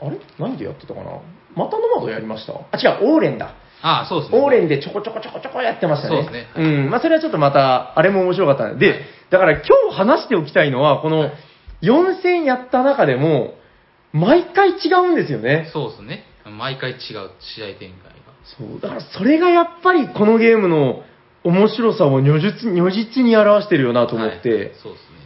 あれ？何でやってたかな？またノマドやりましたあ、違う、オーレンだ。ああ、そうですね。オーレンでちょこちょこちょこちょこやってましたね。そうですねうん。まあ、それはちょっとまた、あれも面白かったんで、で、はいだから今日話しておきたいのは、この4戦やった中でも、毎回違うんですよね。そうですね。毎回違う試合展開が。そう、だからそれがやっぱりこのゲームの面白さを如実如実に表してるよなと思って、はいそうですね。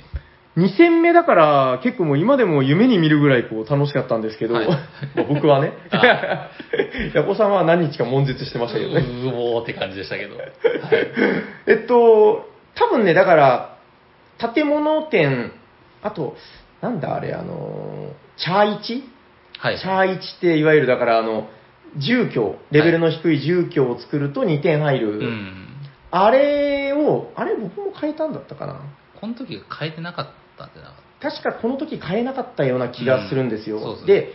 2戦目だから結構もう今でも夢に見るぐらいこう楽しかったんですけど、はいまあ僕はね あ、ヤコさんは何日か悶絶してましたけどね。うおーって感じでしたけど。はい。えっと、多分ね、だから、建物店、あと、なんだあれ、あの、チャーイチ？はい。チャーイチっていわゆるだからあの、住居、レベルの低い住居を作ると2点入る。うん。あれを、あれ僕も変えたんだったかなこの時変えてなかったんじゃなかっ確かこの時変えなかったような気がするんですよ。うんそうですねで、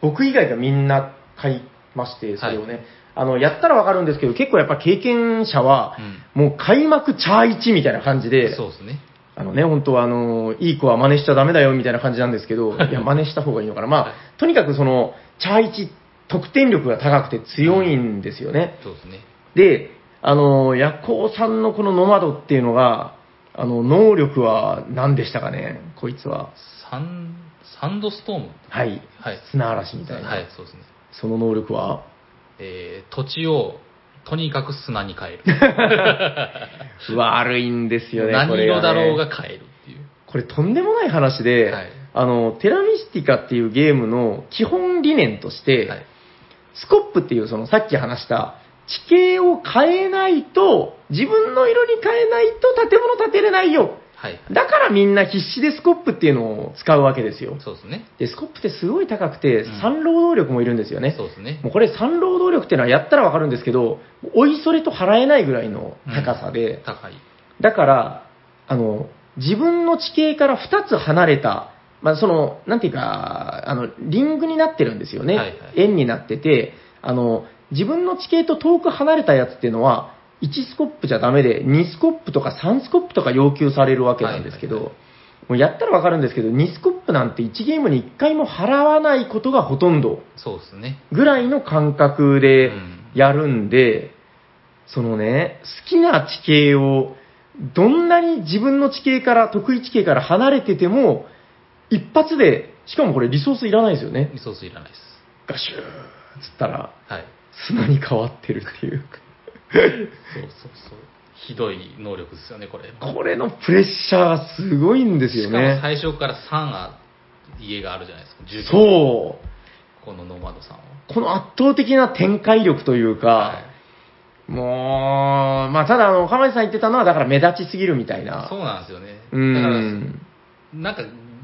僕以外がみんな変えまして、それをね。あの、やったらわかるんですけど、結構やっぱ経験者は、もう開幕チャー1みたいな感じで、そうですね。あのね、本当はあの、いい子は真似しちゃダメだよみたいな感じなんですけど、いや、真似した方がいいのかな。まあ、とにかくその、チャー1、得点力が高くて強いんですよね。そうですね。で、あの、ヤコウさんのこのノマドっていうのが、あの、能力は何でしたかね、こいつは。サン、サンドストーム？はい。はい。砂嵐みたいな。はい、そうですね。その能力は？えー、土地を、とにかく砂に変える。悪いんですよね、何色だろうが変えるっていう。これとんでもない話で、はいあの、テラミスティカっていうゲームの基本理念として、はい。スコップっていうそのさっき話した地形を変えないと、自分の色に変えないと建物建てれないよ。はい。だからみんな必死でスコップっていうのを使うわけですよ。そうですね。で、スコップってすごい高くてうん、三労働力もいるんですよね。そうですねも。うこれ三労働力っていうのはやったらわかるんですけど、おいそれと払えないぐらいの高さで、高い。だから、あの、自分の地形から2つ離れた、まあ、その、なんていうか、あの、リングになってるんですよね。はいはい円になってて、あの、自分の地形と遠く離れたやつっていうのは、1スコップじゃダメで、2スコップとか3スコップとか要求されるわけなんですけど、はいはいもうやったらわかるんですけど、2スコップなんて1ゲームに1回も払わないことがほとんどそうですね。ぐらいの感覚うでん。やるんで、そのね、好きな地形を、どんなに自分の地形から、得意地形から離れてても、一発で、しかもこれリソースいらないですよね。リソースいらないです。ガシューっつったら、はい。砂に変わってるっていう。そうそうそう。ひどい能力ですよね、これ。これのプレッシャーがすごいんですよしかもね。最初から3あ家があるじゃないですか。住居そう。このノマドさんは。この圧倒的な展開力というか、はいもう、まあ、ただ、あの、かまじさん言ってたのは、だから目立ちすぎるみたいな。そうなんですよね。うだから、ん。なんか、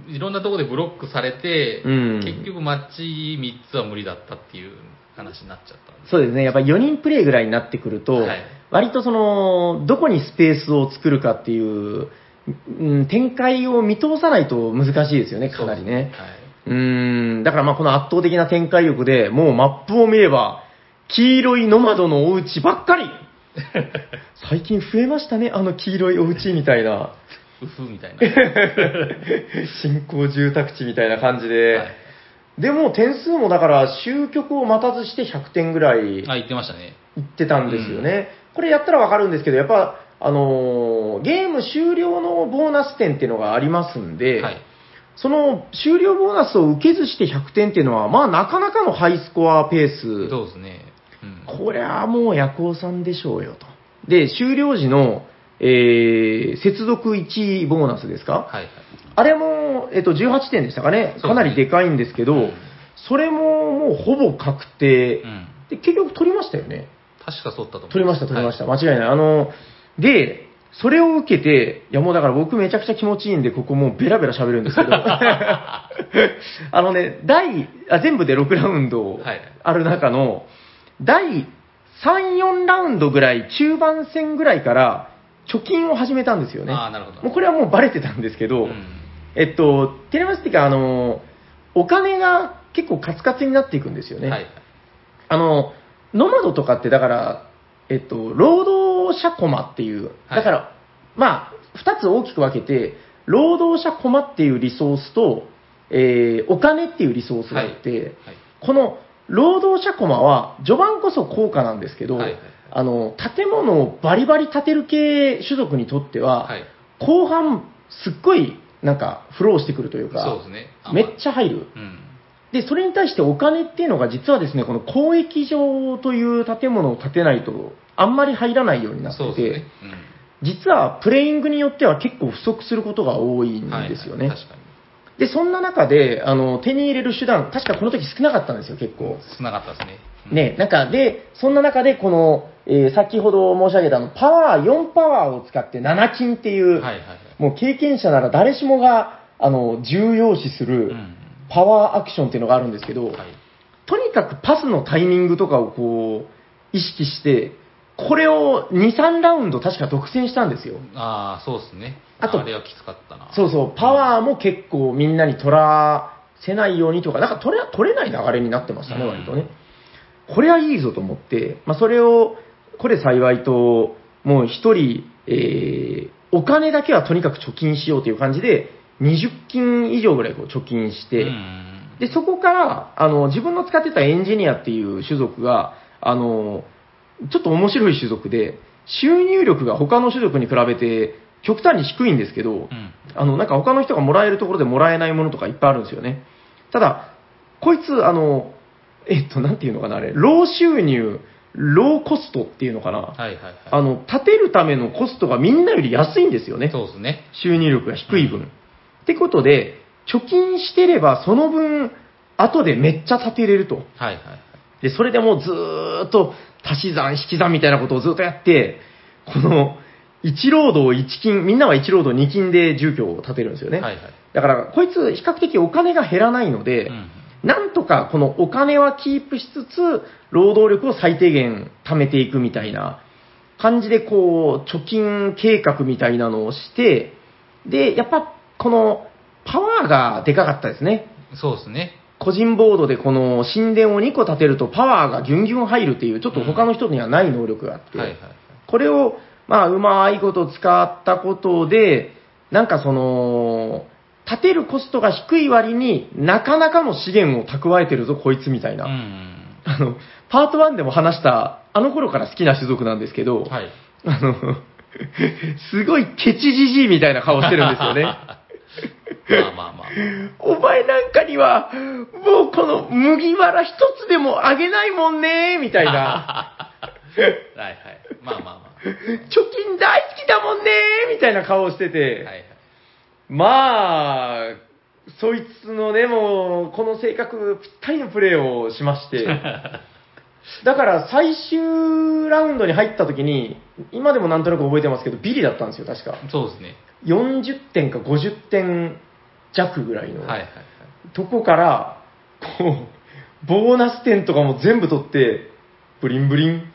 いろんなところでブロックされて、うん結局マッチ3つは無理だったっていう話になっちゃったんです。そうですね。やっぱ4人プレイぐらいになってくると、はい割とその、どこにスペースを作るかっていう、うん、展開を見通さないと難しいですよね、かなりね。そうーん、だからまあこの圧倒的な展開力で、もうマップを見れば、黄色いノマドのお家ばっかり 最近増えましたね、あの黄色いお家みたいな。はい。うふみたいな。新興住宅地みたいな感じで。はいでも点数もだから終局を待たずして100点ぐらいあ、言ってましたね。言ってたんですよね。これやったらわかるんですけど、やっぱ、あのーゲーム終了のボーナス点っていうのがありますんで、はい。その終了ボーナスを受けずして100点っていうのは、まあなかなかのハイスコアペース。そうですね。うん。これはもう夜行さんでしょうよと。で、終了時の、えー、接続1位ボーナスですか？はいはい。あれも、えっと、18点でしたかね。かなりでかいんですけど、うんそれももうほぼ確定。うん。で、結局取りましたよね。確かそうだったと思う。取りました、取りました。間違いない。あの、で、それを受けて、いやもうだから僕めちゃくちゃ気持ちいいんで、ここもうベラベラ喋るんですけど、あのね、第、あ全部で6ラウンドはいある中の、第3、4ラウンドぐらい、中盤戦ぐらいから、貯金を始めたんですよね。ああ、なるほど。もうこれはもうバレてたんですけど、うんえっと、テレマスティカ、あの、お金が結構カツカツになっていくんですよね。はい。あの、ノマドとかってだから、えっと、労働者コマっていう、はいだから、まあ、二つ大きく分けて、労働者コマっていうリソースと、えーお金っていうリソースがあって、はい。この労働者コマは、序盤こそ高価なんですけど、はいはいあの、建物をバリバリ建てる系種族にとっては、はい。後半、すっごい、なんか、フローしてくるというか、そうですね。あめっちゃ入る。うん。で、それに対してお金っていうのが実はですね、この交易場という建物を建てないと、あんまり入らないようになってて、そうですね。実はプレイングによっては結構不足することが多いん。ですよね。確かに。で、そんな中で、あの、手に入れる手段、確かこの時少なかったんですよ、結構。少なかったですね。うん。ね、なんか、で、そんな中で、この、えー先ほど申し上げたあの、パワー、4パワーを使って7金っていう、はいはいはい。もう経験者なら誰しもが、あの、重要視する、うん。パワーアクションっていうのがあるんですけど、はい。とにかくパスのタイミングとかをこう、意識して、これを2、3ラウンド確か独占したんですよ。ああ、そうですね。あとあれはきつかったな。そうそう、パワーも結構みんなに取らせないようにとか、なんか取れ取れない流れになってましたね、うん割とね。これはいいぞと思って、まあ、それを、これ幸いと、もう一人、えー、お金だけはとにかく貯金しようという感じで、20金以上ぐらいこう貯金して、うんで、そこから、あの、自分の使ってたエンジニアっていう種族が、あの、ちょっと面白い種族で、収入力が他の種族に比べて極端に低いんですけど、うんあの、なんか他の人がもらえるところでもらえないものとかいっぱいあるんですよね。ただ、こいつ、あの、えっと、なんていうのかな、あれ、ロー収入、ローコストっていうのかな？はいはいはい。あの、立てるためのコストがみんなより安いんですよね。そうですね。収入力が低い分。ってことで、貯金してればその分、後でめっちゃ立てれると。はいはいはい。で、それでもうずーっと足し算、引き算みたいなことをずっとやって、この、1労働1金、みんなは1労働2金で住居を建てるんですよね。はいはい。だから、こいつ比較的お金が減らないので、うんなんとかこのお金はキープしつつ、労働力を最低限貯めていくみたいな感じで、こう、貯金計画みたいなのをして、で、やっぱこのパワーがでかかったですね。そうですね。個人ボードでこの神殿を2個建てるとパワーがギュンギュン入るっていう、ちょっと他の人にはない能力があって、はいはい。これを、まあ、うまいこと使ったことで、なんかその、建てるコストが低い割になかなかの資源を蓄えてるぞ、こいつみたいな。うん。あの、パート1でも話した、あの頃から好きな種族なんですけど、はい。あの、すごいケチじじいみたいな顔してるんですよね。まあまあまあ。お前なんかには、もうこの麦わら一つでもあげないもんね、みたいな。はいはい。まあまあまあ。貯金大好きだもんね、みたいな顔をしてて。はいはい。まあ、そいつのね、もう、この性格ぴったりのプレーをしまして。だから最終ラウンドに入った時に、今でもなんとなく覚えてますけど、ビリだったんですよ、確か。そうですね。40点か50点弱ぐらいの。はいはいはい。とこから、こう、ボーナス点とかも全部取って、ブリンブリン、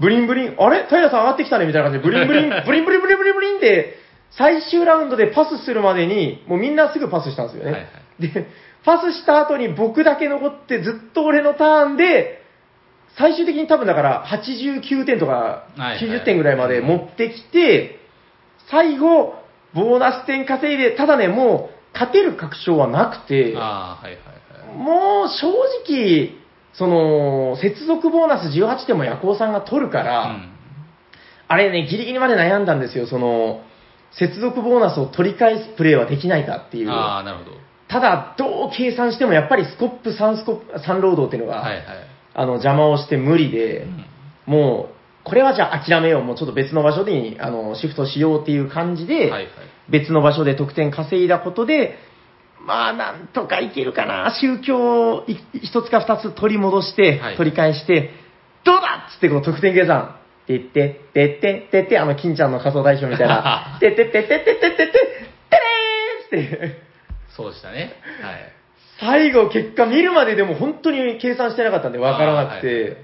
ブリンブリン、あれ？平さん上がってきたねみたいな感じで、ブリンブリン、ブリンブリンブリンブリンブリンって、最終ラウンドでパスするまでに、もうみんなすぐパスしたんですよね。はいはで、パスした後に僕だけ残ってずっと俺のターンで、最終的に多分だから89点とかはいはい90点ぐらいまで持ってきて、最後、ボーナス点稼いで、ただね、もう勝てる確証はなくて、ああ、はいはいはい。もう正直、その、接続ボーナス18点もヤコウさんが取るから、うんあれね、ギリギリまで悩んだんですよ、その、接続ボーナスを取り返すプレーはできないかっていう。ああ、なるほど。ただ、どう計算してもやっぱりスコップ3スコップ、3ロードっていうのが、はいはい。あの、邪魔をして無理で、うんもう、これはじゃあ諦めよう、もうちょっと別の場所に、あの、シフトしようっていう感じで、はいはい。別の場所で得点稼いだことで、まあ、なんとかいけるかな。宗教をい一つか二つ取り戻して、はい取り返して、どうだっつってこう得点計算。てって、てって、てって、あの、金ちゃんの仮想大賞みたいな。てってってってってってってって、てれーっつって。そうでしたね。はい。最後、結果見るまででも本当に計算してなかったんで分からなくて、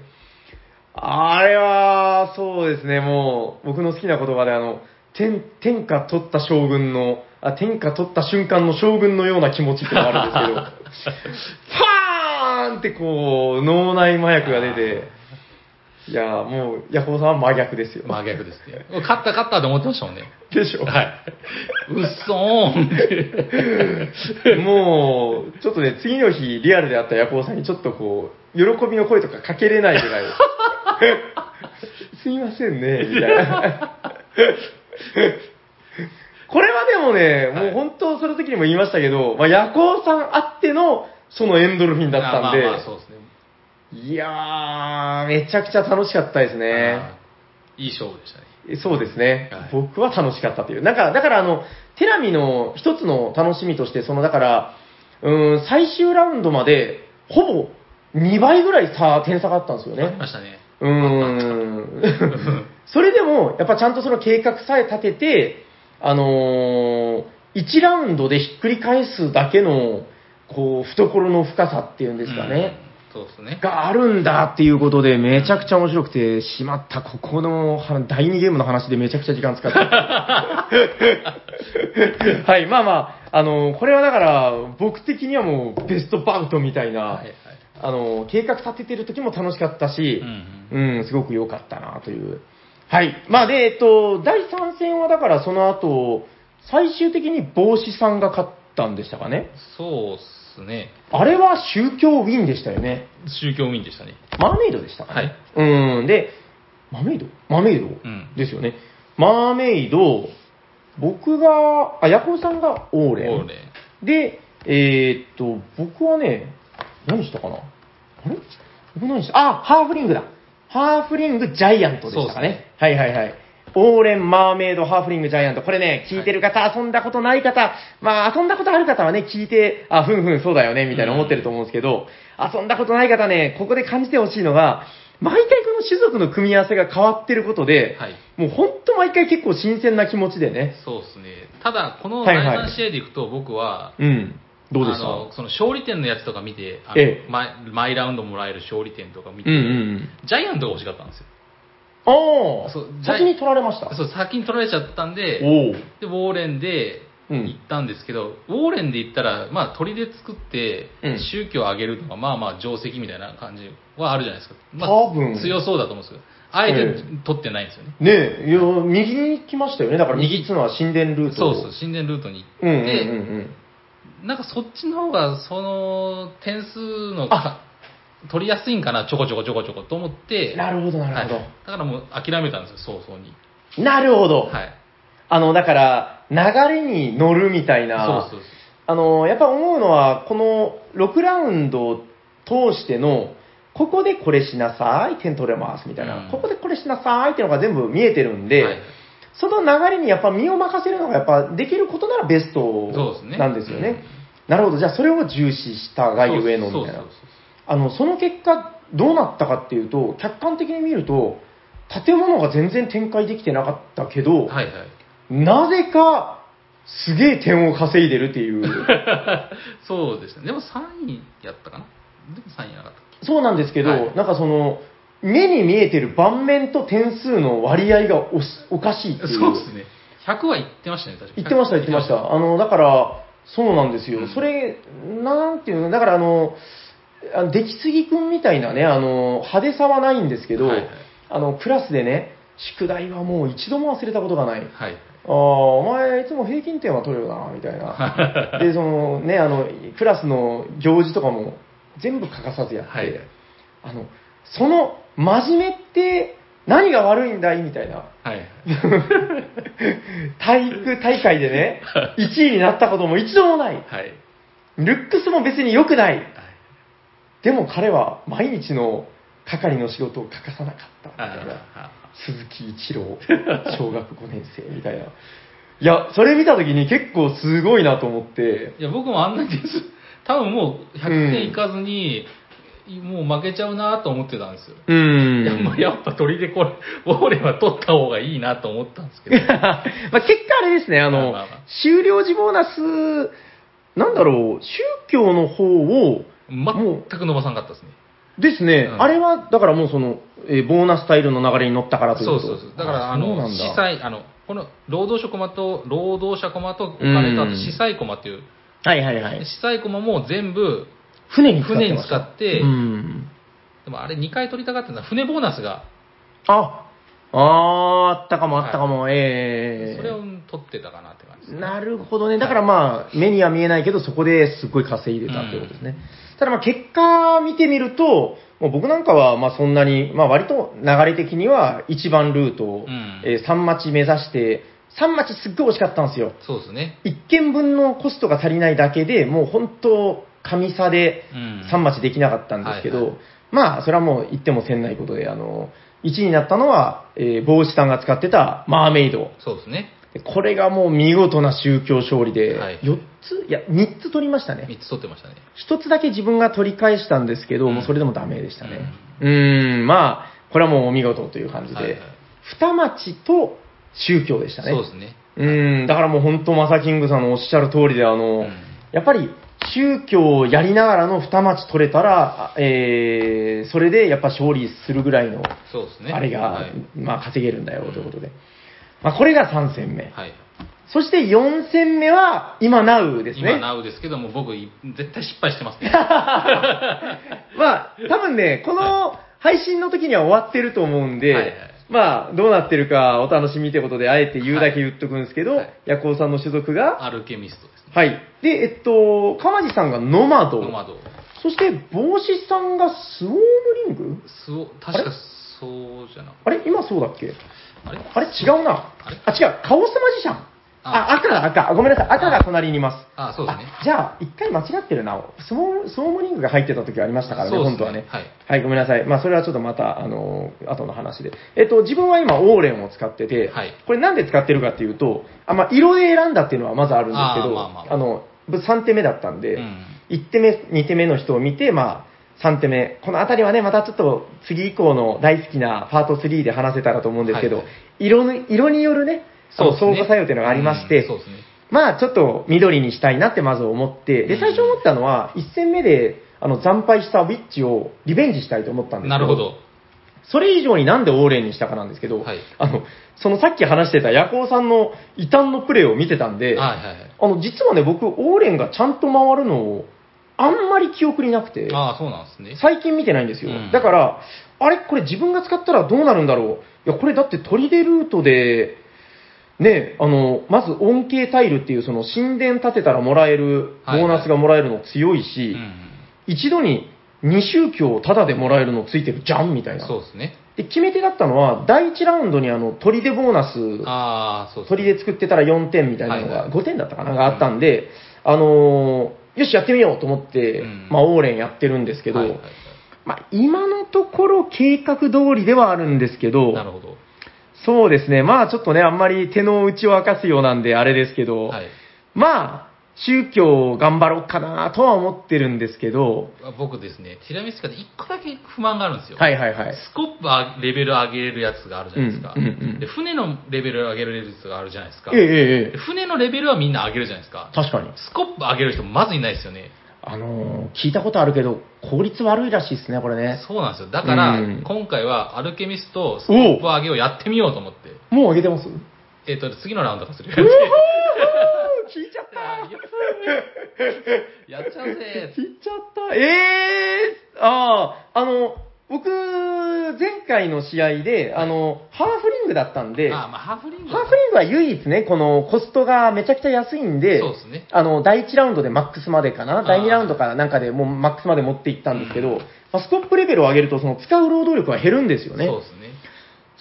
あ,、れは、そうですね、もう、僕の好きな言葉で、あの、天、天下取った将軍の、あ、天下取った瞬間の将軍のような気持ちってのがあるんですけど、パーンってこう、脳内麻薬が出て、いやーもう、ヤホーさんは真逆ですよ。真逆ですね。勝った勝ったって思ってましたもんね。でしょ。はい。うっそーん。もう、ちょっとね、次の日、リアルで会ったヤコウさんにちょっとこう、喜びの声とかかけれないぐらい、すいませんね、みたいな。これはでもね、もう本当その時にも言いましたけど、まあ、ヤコウさんあっての、そのエンドルフィンだったんで、まあまあそうですね。いやー、めちゃくちゃ楽しかったですね。いい勝負でしたね。そうですね、はい僕は楽しかったという。なんか、だからあの、テラミの一つの楽しみとして、その、だから、うーん、最終ラウンドまで、ほぼ2倍ぐらい差、点差があったんですよありね。ましたね。うーん。それでも、やっぱちゃんとその計画さえ立てて、あのー、1ラウンドでひっくり返すだけの、こう、懐の深さっていうんですかね。うん。そうですね。があるんだっていうことで、めちゃくちゃ面白くて、しまった、ここのは第2ゲームの話でめちゃくちゃ時間使った。はい、まあまあ、あの、これはだから、僕的にはもうベストバウトみたいな、はいはい。あの、計画立ててる時も楽しかったしう、んうん、すごく良かったなという。はい。まあで、えっと、第3戦はだからその後、最終的に帽子さんが勝ったんでしたかね。そうっすね。あれは宗教ウィンでしたよね。宗教ウィンでしたね。マーメイドでしたかね。はいうん。で、マーメイド？マーメイド、んですよね。マーメイド、僕が、あ、ヤコウさんがオーレン。オーレで、えーっと、僕はね、何したかな？あれ？僕何した？あ、ハーフリングだ。ハーフリングジャイアントでしたかね。はいはいはい。オーレン、マーメイド、ハーフリング、ジャイアント。これね、聞いてる方、遊んだことない方、まあ遊んだことある方はね、聞いて、あ、ふんふん、そうだよね、みたいな思ってると思うんですけど、遊んだことない方ね、ここで感じてほしいのが、毎回この種族の組み合わせが変わってることで、はい。もうほんと毎回結構新鮮な気持ちでね。そうですね。ただ、この第はいはい3試合でいくと、僕は、うん。どうでした？あのその勝利点のやつとか見て、あのええ毎毎ラウンドもらえる勝利点とか見て、うんうんうん。ジャイアントが欲しかったんですよ。ああそう、先に取られました？そう、先に取られちゃったんで。で、ウォーレンでうん行ったんですけど、ウォーレンで行ったら、まあ、鳥で作ってうん、宗教を上げるのが、まあまあ、定石みたいな感じはあるじゃないですか。まあ、多分強そうだと思うんですけど、あえてえ取ってないんですよね。ねえ、いや、右に来ましたよね。だから右っていうのは神殿ルート。そうそう、神殿ルートにうんうん行って、うんうん。なんかそっちの方が、その、点数のあか取りやすいんかな、ちょこちょこちょこちょこと思って、なるほど、なるほど。はいだからもう諦めたんですよ、早々に。なるほど。はい。あの、だから、流れに乗るみたいな。そうそうそう。あの、やっぱ思うのは、この6ラウンドを通しての、ここでこれしなさい、点取れます、みたいな。うんここでこれしなさいっていうのが全部見えてるんで、はいその流れにやっぱ身を任せるのがやっぱできることならベストそうですねなんですよね。うんなるほど。じゃあそれを重視したがゆえのみたいなそうそう。そうあの、その結果どうなったかっていうと、客観的に見ると、建物が全然展開できてなかったけど、はいはい。なぜかすげえ点を稼いでるっていう。そうですね。でも3位やったかな？でも3位なかったっけ？そうなんですけど、はいなんかその、目に見えてる盤面と点数の割合がおかしいっていう。そうですね。100は言ってましたね、確か言ってました、言ってました。あの、だから、そうなんですよ。うんそれ、なんていうの、だからあの、あの出来すぎくんみたいなね、あの、派手さはないんですけど、はいはいあの、クラスでね、宿題はもう一度も忘れたことがない。はい。ああ、お前いつも平均点は取るよな、みたいな。で、そのね、あの、クラスの行事とかも全部欠かさずやって、はいあの、その真面目って何が悪いんだいみたいな。はい。体育大会でね、1位になったことも一度もない。ルックスも別に良くない。はいでも彼は毎日の係の仕事を欠かさなかった。みたいな。あ鈴木一郎、小学5年生みたいな。いや、それ見たときに結構すごいなと思って、いや、僕もあんな点数、多分もう100点いかずに、もう負けちゃうなと思ってたんですよ。ういや、ん。まあ、やっぱ鳥でこれ、ウォーレンは取った方がいいなと思ったんですけど。まあ結果あれですね、あの、まあまあまあ終了時ボーナス、なんだろう、宗教の方を、全く伸ばさんかったですね。ですね、うんあれは、だからもうその、えーボーナスタイルの流れに乗ったからということそうそうそう。だから、あの、司祭、あの、この、労働者コマと、労働者コマとお金と、あと司祭コマっていう、はいはいはい。司祭コマも全部、船に使って船に使ってうん。でもあれ2回取りたかったのは、船ボーナスが、あ、あーあったかもあったかも、ええそれを取ってたかなって感じね。なるほどね。だからまあ、目には見えないけど、そこですっごい稼いでたってことですね。ただまあ、結果見てみると、もう僕なんかはまあそんなに、まあ割と流れ的には一番ルートを、うんえー3待ち目指して、3待ちすっごい惜しかったんですよ。そうですね。1件分のコストが足りないだけでもう本当、神差でうん3待ちできなかったんですけど、はいはいまあ、それはもう言ってもせんないことで、あの、1位になったのは、えー帽子さんが使ってたマーメイド。そうですね。でこれがもう見事な宗教勝利で、はい4ついや、3つ取りましたね。3つ取ってましたね。1つだけ自分が取り返したんですけど、うんもうそれでもダメでしたね。うーん、まあ、これはもうお見事という感じで、はいはい二町と宗教でしたね。そうですね。うーん、だからもう本当、マサキングさんのおっしゃる通りで、あの、うんやっぱり宗教をやりながらの二町取れたら、あえー、それでやっぱ勝利するぐらいの、そうですね。あれが、はい。まあ稼げるんだよということで。まあこれが3戦目。はい。そして4戦目は今ナウですね。今、ナウですけども、僕、い絶対失敗してますね。まあ、多分ね、この配信の時には終わってると思うんで、はいはいまあ、どうなってるかお楽しみってことで、あえて言うだけ言っとくんですけど、はいヤコウさんの所属が、アルケミストですね。はい。で、えっと、かまじさんがノマド。ノマド。そして、帽子さんがスウォームリング？すお確かそうじゃなあれ？今そうだっけ？あれ？あれ？違うな。あれ？あ、違う。カオスマジシャン。あ、あ赤だ、赤。ごめんなさい。赤が隣にいます。あ、そうですね。あじゃあ、一回間違ってるな。スモースモームリングが入ってた時ありましたからね、そうですね本当はね。はいはい、ごめんなさい。まあ、それはちょっとまた、あのー後の話で。えっと、自分は今、オーレンを使ってて、はいこれなんで使ってるかっていうと、あ、まあ、色で選んだっていうのはまずあるんですけど、あーまあまあの、3手目だったんで、うん1手目、2手目の人を見て、まあ、3手目。このあたりはね、またちょっと次以降の大好きなパート3で話せたらと思うんですけど、はいはい色の色によるね、あの相互作用っていうのがありまして、うんそうですね。まあちょっと緑にしたいなってまず思って、で、うん最初思ったのは、1戦目であの惨敗したウィッチをリベンジしたいと思ったんですけなるほど。それ以上になんでオーレンにしたかなんですけど、はいあの、そのさっき話してたヤコウさんの異端のプレーを見てたんで、はいはいはい。あの、実はね、僕、オーレンがちゃんと回るのを、あんまり記憶になくて、ああ、そうなんですね。最近見てないんですよ。うんだから、あれ？これ自分が使ったらどうなるんだろう？いや、これだって砦ルートで、ね、あの、まず恩恵タイルっていうその神殿建てたらもらえる、ボーナスがもらえるの強いうんし、うん。一度に2宗教タダでもらえるのついてるじゃんみたいな。そうですね。で、決め手だったのは、第1ラウンドにあの、砦ボーナス、ああ、そう作ってたら4点みたいなのが、はいはい。5点だったかながあったんで、あのーよし、やってみようと思って、うんまあ、オーレンやってるんですけど、まあ、今のところ計画通りではあるんですけいど、なるほど。そうですね、まあちょっとね、あんまり手の内を明かすようなんであれですけど、はい。まあ、宗教頑張ろうかなとは思ってるんですけど、僕ですね、ティラミスカで1個だけ不満があるんですよ。はいはいはい。スコップあレベル上げれるやつがあるじゃないですか。うんうんうんで船のレベル上げれるやつがあるじゃないですか。えええ船のレベルはみんな上げるじゃないですか。確かに。スコップ上げる人まずいないですよね。あのー聞いたことあるけど、効率悪いらしいですね、これね。そうなんですよ。だから、うん今回はアルケミストスコップ上げをやってみようと思って。もう上げてます？えっ、と、次のラウンドがする。聞いちゃった やっちゃうぜ。聞いちゃった。ええー、ああ、あの、僕、前回の試合で、あの、ハーフリングだったんで、あ、まあ、ハーフリングハーフリングは唯一ね、このコストがめちゃくちゃ安いんで、そうですねあの、第1ラウンドでマックスまでかな、第2ラウンドかなんかでもうマックスまで持っていったんですけど、うんまあスコップレベルを上げると、その使う労働力は減るんですよね。そうですね。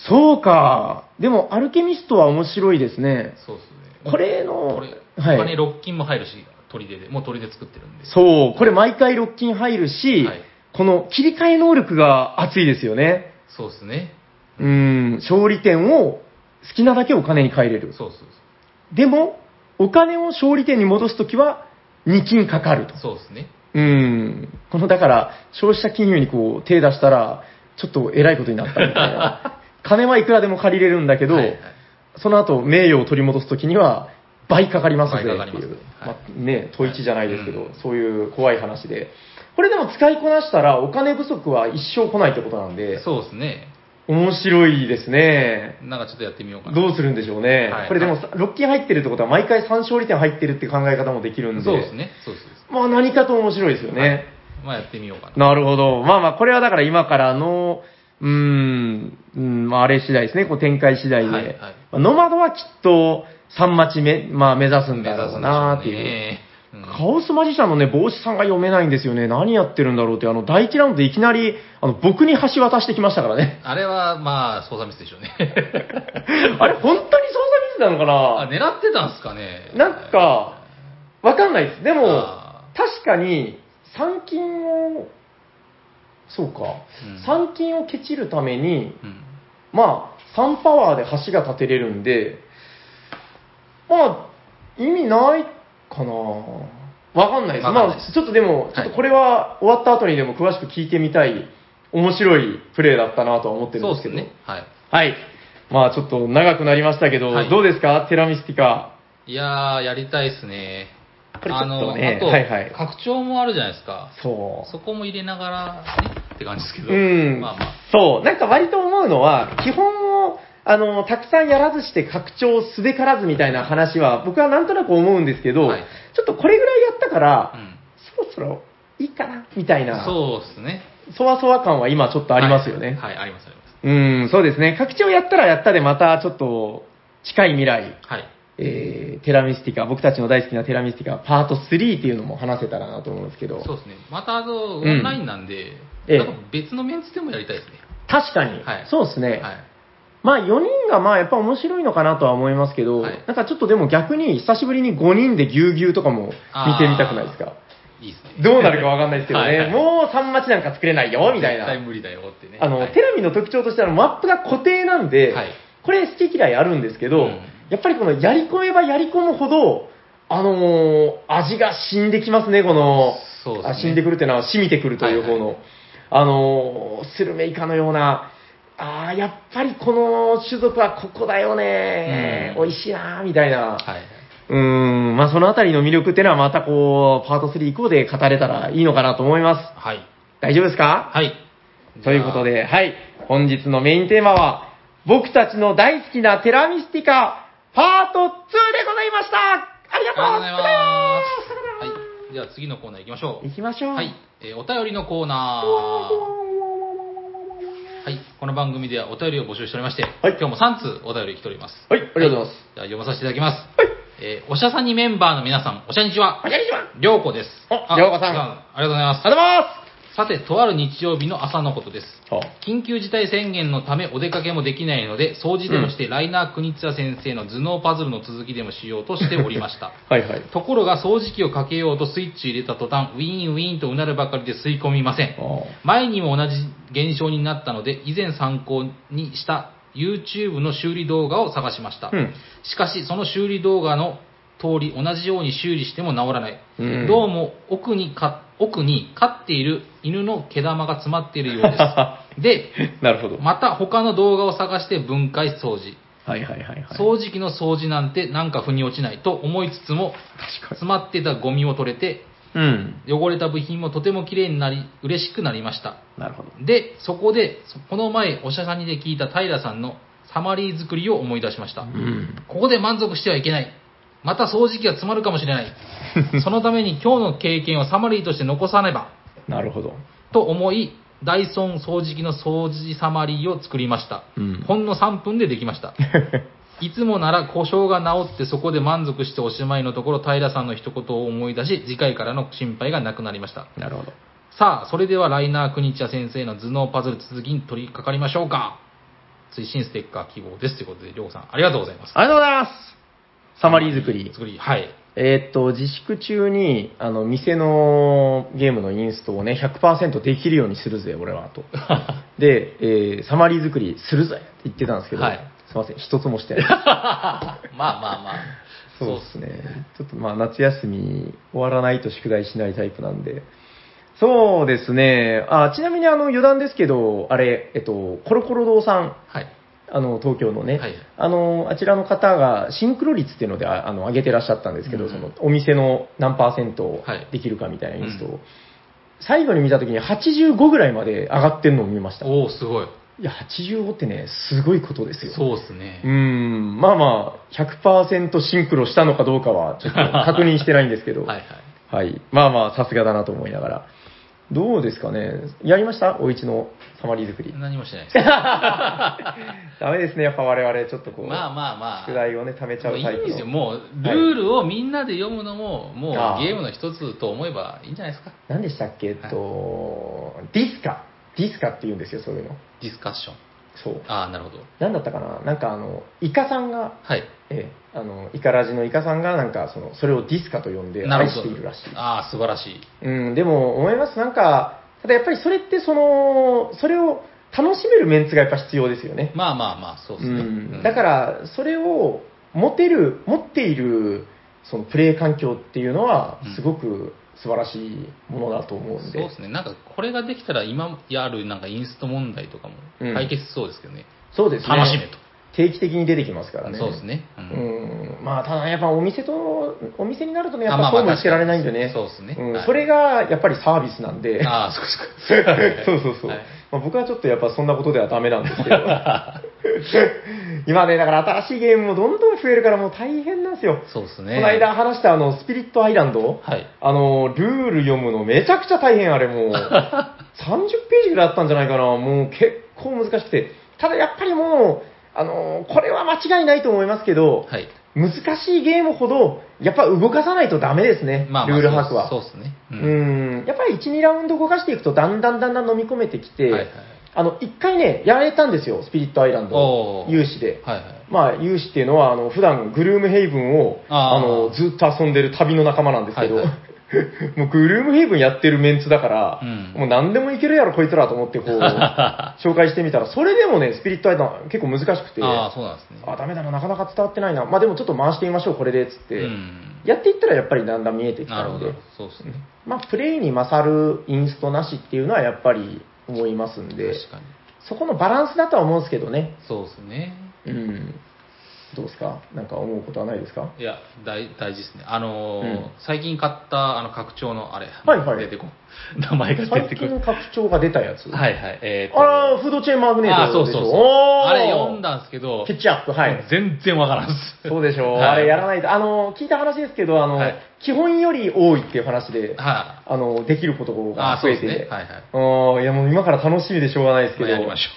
そうか。でも、アルケミストは面白いですね。そうですね。これのこれ、はい他にロッキンも入るし、砦で、もう砦で作ってるんで。そう、これ毎回ロッキン入るし、はいこの切り替え能力が熱いですよね。そうですね。うん、勝利点を好きなだけお金に換えれる。そうそうでも、お金を勝利点に戻すときは、2金かかると。そう。そうですね。うん。この、だから、消費者金融にこう、手出したら、ちょっと偉いことになったみたいな。金はいくらでも借りれるんだけど、はいはいその後、名誉を取り戻すときには、倍かかりますぜっていう。倍かかりますねはいまあね、統一じゃないですけど、うんそういう怖い話で。これでも使いこなしたら、お金不足は一生来ないってことなんで、そうですね。面白いですね。なんかちょっとやってみようかな。どうするんでしょうね。はいこれでも、6金入ってるってことは、毎回3勝利点入ってるって考え方もできるんで、そうですね。そうです。そうですまあ何かと面白いですよね。まあやってみようかな。なるほど。まあまあ、これはだから今からの、うーん、うん、まああれ次第ですね、こう展開次第で。はいはいまあノマドはきっと3待ち目、まあ目指すん目だろう指すんでしょうなっていう。ね。うんカオスマジシャンのね、帽子さんが読めないんですよね。何やってるんだろうって、あの、第一ラウンドでいきなり、あの、僕に橋渡してきましたからね。あれは、まあ、操作ミスでしょうね。あれ、本当に操作ミスなのかあ、な狙ってたんすかね。なんか、わかんないです。でもあ、確かに、参金を、そうか、うん参金をケチるために、うん。まあ、3パワーで橋が建てれるんで、まあ、意味ないかなわかんないです。わかんないですまあ、ちょっとでも、ちょっとこれは終わった後にでも詳しく聞いてみたい、面白いプレーだったなとは思ってるんですけど。そうですね。はい。はい。まあ、ちょっと長くなりましたけど、はいどうですか？テラミスティカ。いやー、やりたいっすね。これちょっとねあの、あと、はいはい拡張もあるじゃないですか。そそこも入れながら、ね、って感じですけう。ど。うん。まあまあ。そう。なんか割と思うのは、基本をあの、たくさんやらずして拡張すべからずみたいな話は、僕はなんとなく思うんですけど、はいちょっとこれぐらいやったからう、ん。そろそろいいかな、みたいな、そうですね。そわそわ感は今ちょっとありますよね。はい、はいあります、あります。うん、そうですね。拡張やったらやったでまたちょっと近い未来、はい。えー、テラミスティカ、僕たちの大好きなテラミスティカ、パート3っていうのも話せたらなと思うんですけど、そうですね。また、あの、オうんンラインなんで、ええなんか別のメンツでもやりたいですね。確かに、はいそうですね。はい。まあ4人がまあやっぱ面白いのかなとは思いますけど、はい。なんかちょっとでも逆に久しぶりに5人でぎゅうぎゅうとかも見てみたくないですか？いいですね。どうなるかわかんないですけどね、はい。はいもう3マチなんか作れないよみたいな。絶対無理だよってね。あの、はい。テラミの特徴としてはマップが固定なんで、はい。これ好き嫌いあるんですけど、うん。やっぱりこのやり込めばやり込むほど、あのー味が染んできますね、この、そうですね。あ染んでくるっていうのは染みてくるという方の、はい。あのースルメイカのような、ああ、やっぱりこの種族はここだよね、うん美味しいな、みたいな。はい。うーん、まあそのあたりの魅力っていうのはまたこう、パート3以降で語れたらいいのかなと思います。はい。大丈夫ですか？はい。ということで、はい。本日のメインテーマは、僕たちの大好きなテラミスティカ、パート2でございましたありがとうございます。ははい。じゃあ次のコーナー行きましょう。行きましょう。はい。えーお便りのコーナー。はい。この番組ではお便りを募集しておりまして、はい今日も3通お便り来ております。はい、ありがとうございます。じゃあ読まさせていただきます。はい。えーおしゃさにメンバーの皆さん、おしゃにちはお。しゃにちはりょうこです。おりょうこさんありがとうございます。ありがとうございまさて、とある日曜日の朝のことです。緊急事態宣言のためお出かけもできないので、掃除でもして、ライナー・クニッツァ先生の頭脳パズルの続きでもしようとしておりました。はいはい。ところが掃除機をかけようとスイッチ入れた途端、ウィーンウィーンとうなるばかりで吸い込みません。あ前にも同じ現象になったので、以前参考にした YouTube の修理動画を探しました。うんしかし、その修理動画の通り、同じように修理しても治らない。うんどうも奥にか、奥に飼っている犬の毛玉が詰まっているようです。で、なるほど。また他の動画を探して分解掃除。はいはいはいはい。掃除機の掃除なんてなんか腑に落ちないと思いつつも、確かに。詰まってたゴミを取れて、うん。汚れた部品もとても綺麗になり、嬉しくなりました。なるほど。で、そこで、そこの前、おしゃさんにで聞いた平さんのサマリー作りを思い出しました。うん。ここで満足してはいけない。また掃除機が詰まるかもしれない。そのために今日の経験をサマリーとして残さねば。なるほど。と思い、ダイソン掃除機の掃除サマリーを作りました。うんほんの3分でできました。いつもなら故障が治ってそこで満足しておしまいのところ、平さんの一言を思い出し、次回からの心配がなくなりました。なるほど。さあ、それではライナー・クニチャ先生の頭脳パズル続きに取り掛かりましょうか。推進ステッカー希望です。ということで、りょうさん、ありがとうございます。ありがとうございます。サマリー作り。作り、はい。えーっと、自粛中に、あの、店のゲームのインストをね、100%できるようにするぜ、俺は、と。で、えーサマリー作りするぜって言ってたんですけど、はいすいません、一つもしてない。まあまあまあ。そうですね。ちょっとまあ、夏休み終わらないと宿題しないタイプなんで。そうですね。あ、ちなみにあの、余談ですけど、あれ、えっと、コロコロ堂さん、はい。あの、東京のね、はいあの、あちらの方がシンクロ率っていうので、ああの、上げてらっしゃったんですけど、うんその、お店の何パーセントはいできるかみたいなインストを、うん最後に見たときに85ぐらいまで上がってんのを見ました。いおおすごい。や、85ってね、すごいことですよ。そうですねう。ん、まあまあ、100%シンクロしたのかどうかは、ちょっと確認してないんですけど、はいはい。はい。まあまあ、さすがだなと思いながら。どうですかねやりました？お市のサマリー作り。何もしてないです。ダメですね、やっぱ我々、ちょっとこう、まあまあまあ。宿題をね、貯めちゃもうタイプいいんですよ。もう、ルールをみんなで読むのも、もうああゲームの一つと思えばいいんじゃないですか。何でしたっけ？えっと、ディスカ。ディスカって言うんですよ、そういうの。ディスカッション。そう。ああ、なるほど。何だったかな？なんかあの、イカさんが、はい。ええ、あの、イカラジのイカさんがなんか、その、それをディスカと呼んで愛しているらしい。ああ、素晴らしい。うん、でも思います。なんか、ただやっぱりそれってその、それを楽しめるメンツがやっぱ必要ですよね。まあまあまあ、そうですね。うん、だから、それを持てる、持っている、そのプレイ環境っていうのはうん、すごく素晴らしいものだと思うんで。そうですね。なんか、これができたら、今やるなんかインスト問題とかもうん解決しそうですけどね。そうですね。楽しめと。定期的に出てきますからね。そうですね。ううん。まあ、ただやっぱお店と、お店になるとね、やっぱそうもしてられないんでね。そうですねはいうんそれがやっぱりサービスなんで。ああ、そうですか。そうそうそう。はいまあ、僕はちょっとやっぱそんなことではダメなんですけど。今ね、だから新しいゲームもどんどん増えるからもう大変なんですよ。そうですね。この間話したあの、スピリットアイランドはい。あの、ルール読むのめちゃくちゃ大変、あれもう。30ページぐらいあったんじゃないかな。もう結構難しくて。ただやっぱりもう、あの、これは間違いないと思いますけど、はい。難しいゲームほど、やっぱ動かさないとダメですね。まあまあ、ルール把握は。そうですね。う。うんん。やっぱり1、2ラウンド動かしていくと、だんだんだんだん飲み込めてきて、はいはい。あの、一回ね、やられたんですよ、スピリットアイランドお。ー有志で。はいはい。まあ、有志っていうのは、あの、普段グルームヘイブンを、あーあの、ずっと遊んでる旅の仲間なんですけど、はいは もうグルームヘイブンやってるメンツだから、うんもう何でもいけるやろ、こいつらと思って、こう、紹介してみたら、それでもね、スピリットアイド結構難しくて、ああ、そうなんですね。あ、ダメだな、なかなか伝わってないな。まあでもちょっと回してみましょう、これで、つって。うん。やっていったらやっぱりだんだん見えてきたので。そうですね。まあ、プレイに勝るインストなしっていうのはやっぱり思いますんで、確かに。そこのバランスだとは思うんですけどね。そうですね。うん。どうですか？なんか思うことはないですか？いや、大大事ですね。あのーうん最近買った、あの、拡張の、あれ、はいはい出てこん。名前が出最てくる。近拡張が出たやつ？はいはい。えーとあら、フードチェーンマグネートそうそうそう。あれ読んだんですけど、ケチャップ、はい。全然わからんっす。そうでしょう。はいあれやらないと。あの、聞いた話ですけど、あの、はい基本より多いっていう話で、はあの、できることが増えてうですね。はいはい。いやもう今から楽しみでしょうがないですけど、まあやりましょ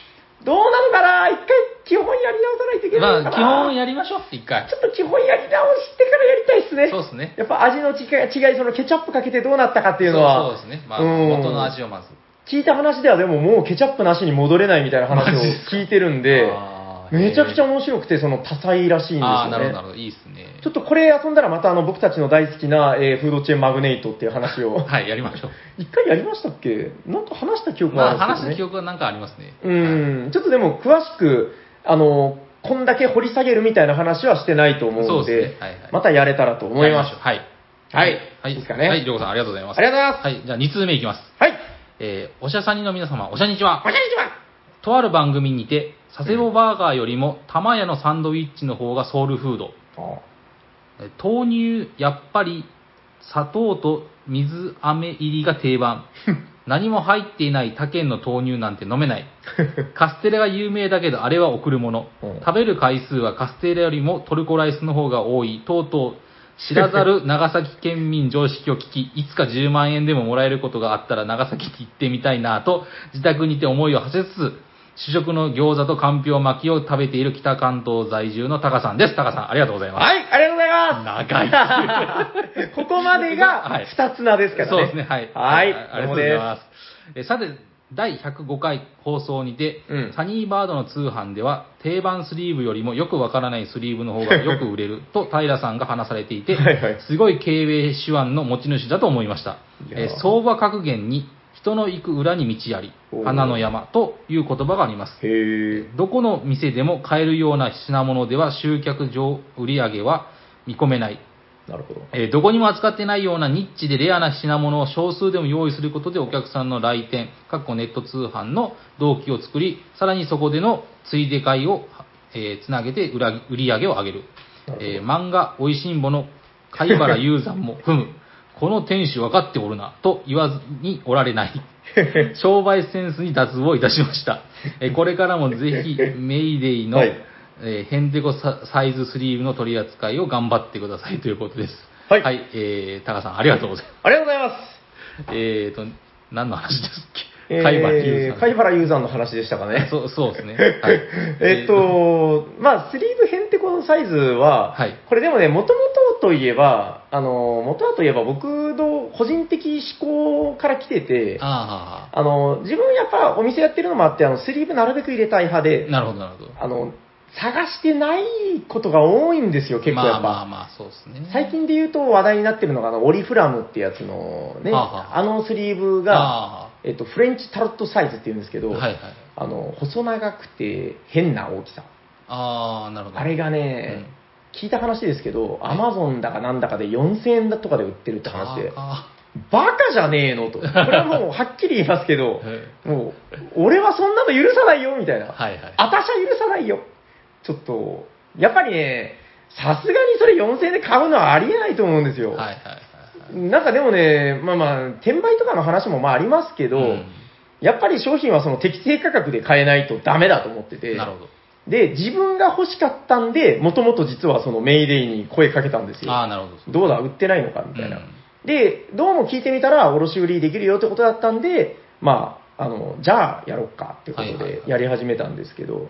どうなのかな？一回基本やり直さないといけう。ないまあ、基本やりましょうって一回。ちょっと基本やり直してからやりたいですね。そうですね。やっぱ味の違い、違いそのケチャップかけてどうなったかっていうのは、そうですね。まあ、うん元の味をまず。聞いた話ではでももうケチャップなしに戻れないみたいな話を聞いてるんで、めちゃくちゃ面白くて、その多彩らしいんですあー、なるほど、よねな。るほど。いいですね。ちょっとこれ遊んだらまたあの僕たちの大好きな、えーフードチェーンマグネイトっていう話を、はい、やりましょう。一回やりましたっけ？なんか話した記憶まあ、があるんですけど、ね。話した記憶はなんかありますね。うん、ちょっとでも詳しく、あの、こんだけ掘り下げるみたいな話はしてないと思うので、ですねはいはいまたやれたらと思います。はい。はいはい。いいですかねはい、りょうこさんありがとうございます。ありがとうございます。はい、じゃあ2通目いきます。はい。えー、おしゃさにの皆様、おしゃにちは。こんにちは。とある番組にて、佐世保バーガーよりも、玉屋のサンドイッチの方がソウルフード。あえ豆乳、やっぱり、砂糖と水飴入りが定番。何も入っていない他県の豆乳なんて飲めない。カステラが有名だけど、あれは贈るものうん。食べる回数はカステラよりもトルコライスの方が多い。とうとう、知らざる 長崎県民常識を聞き、いつか10万円でももらえることがあったら長崎に行ってみたいなと、自宅にて思いを馳せつつ、主食の餃子とかんぴょう巻きを食べている北関東在住のタカさんです。タカさん、ありがとうございます。はい、ありがとうございます。長い。ここまでがはい二つ名ですからね。そうですね、はい。はい、ありがとうございます。えさて、第105回放送にて、うんサニーバードの通販では、定番スリーブよりもよくわからないスリーブの方がよく売れる と平さんが話されていてはいはい、すごい経営手腕の持ち主だと思いました。いやーえ相場格言に、人の行く裏に道あり花の山という言葉があります。どこの店でも買えるような品物では集客上売り上げは見込めない。なるほど。えーどこにも扱ってないようなニッチでレアな品物を少数でも用意することでお客さんの来店、かっこネット通販の動機を作り、さらにそこでのついで買いを、えーつなげて売り上げを上げる。なるえー漫画、おいしんぼの貝原雄山も、ふむ、この店主分かっておるな、と言わずにおられない。商売センスに脱帽いたしました。えーこれからもぜひ、メイデイの、はいえーヘンテコササイズスリーブの取り扱いを頑張ってくださいということです。はいえー、タカさん、ありがとうございます。ありがとうございます。えーと、何の話ですっけ、えー貝原雄山。貝原雄山の話でしたかね。そうそうですね。はい、えっと、まあ、スリーブヘンテコのサイズは、はいこれでもね、もともとといえば、あの、元はといえば僕の個人的思考から来てて、ああの、自分やっぱお店やってるのもあって、あの、スリーブなるべく入れたい派あ、で、なるほど、なるほど。あの、探してないことが多いんですよ、結構やっぱ。まあまあまあ、そうですね。最近で言うと話題になってるのが、あの、オリフラムってやつのね、はあのスリーブが、あえっと、フレンチタロットサイズって言うんですけど、あはいはい。あの、細長くて変な大きさ。ああ、なるほど。あれがね、聞いた話ですけど、アマゾンだかなんだかで4000円だとかで売ってるって話で、あバカじゃねえのと。これはもう はっきり言いますけどー、もう、俺はそんなの許さないよ、みたいな。はいはい。あたしゃ許さないよ。ちょっと、やっぱりね、さすがにそれ4000円で買うのはありえないと思うんですよ。はいはいはいはい。なんかでもね、まあまあ、転売とかの話もまあありますけど、うんやっぱり商品はその適正価格で買えないとダメだと思ってて、なるほど。で、自分が欲しかったんで、もともと実はそのメイデイに声かけたんですよ。ああ、なるほど。どうだ、売ってないのかみたいな。うんで、どうも聞いてみたら、卸売りできるよってことだったんで、まあ、あの、じゃあやろっかってことでやり始めたんですけど、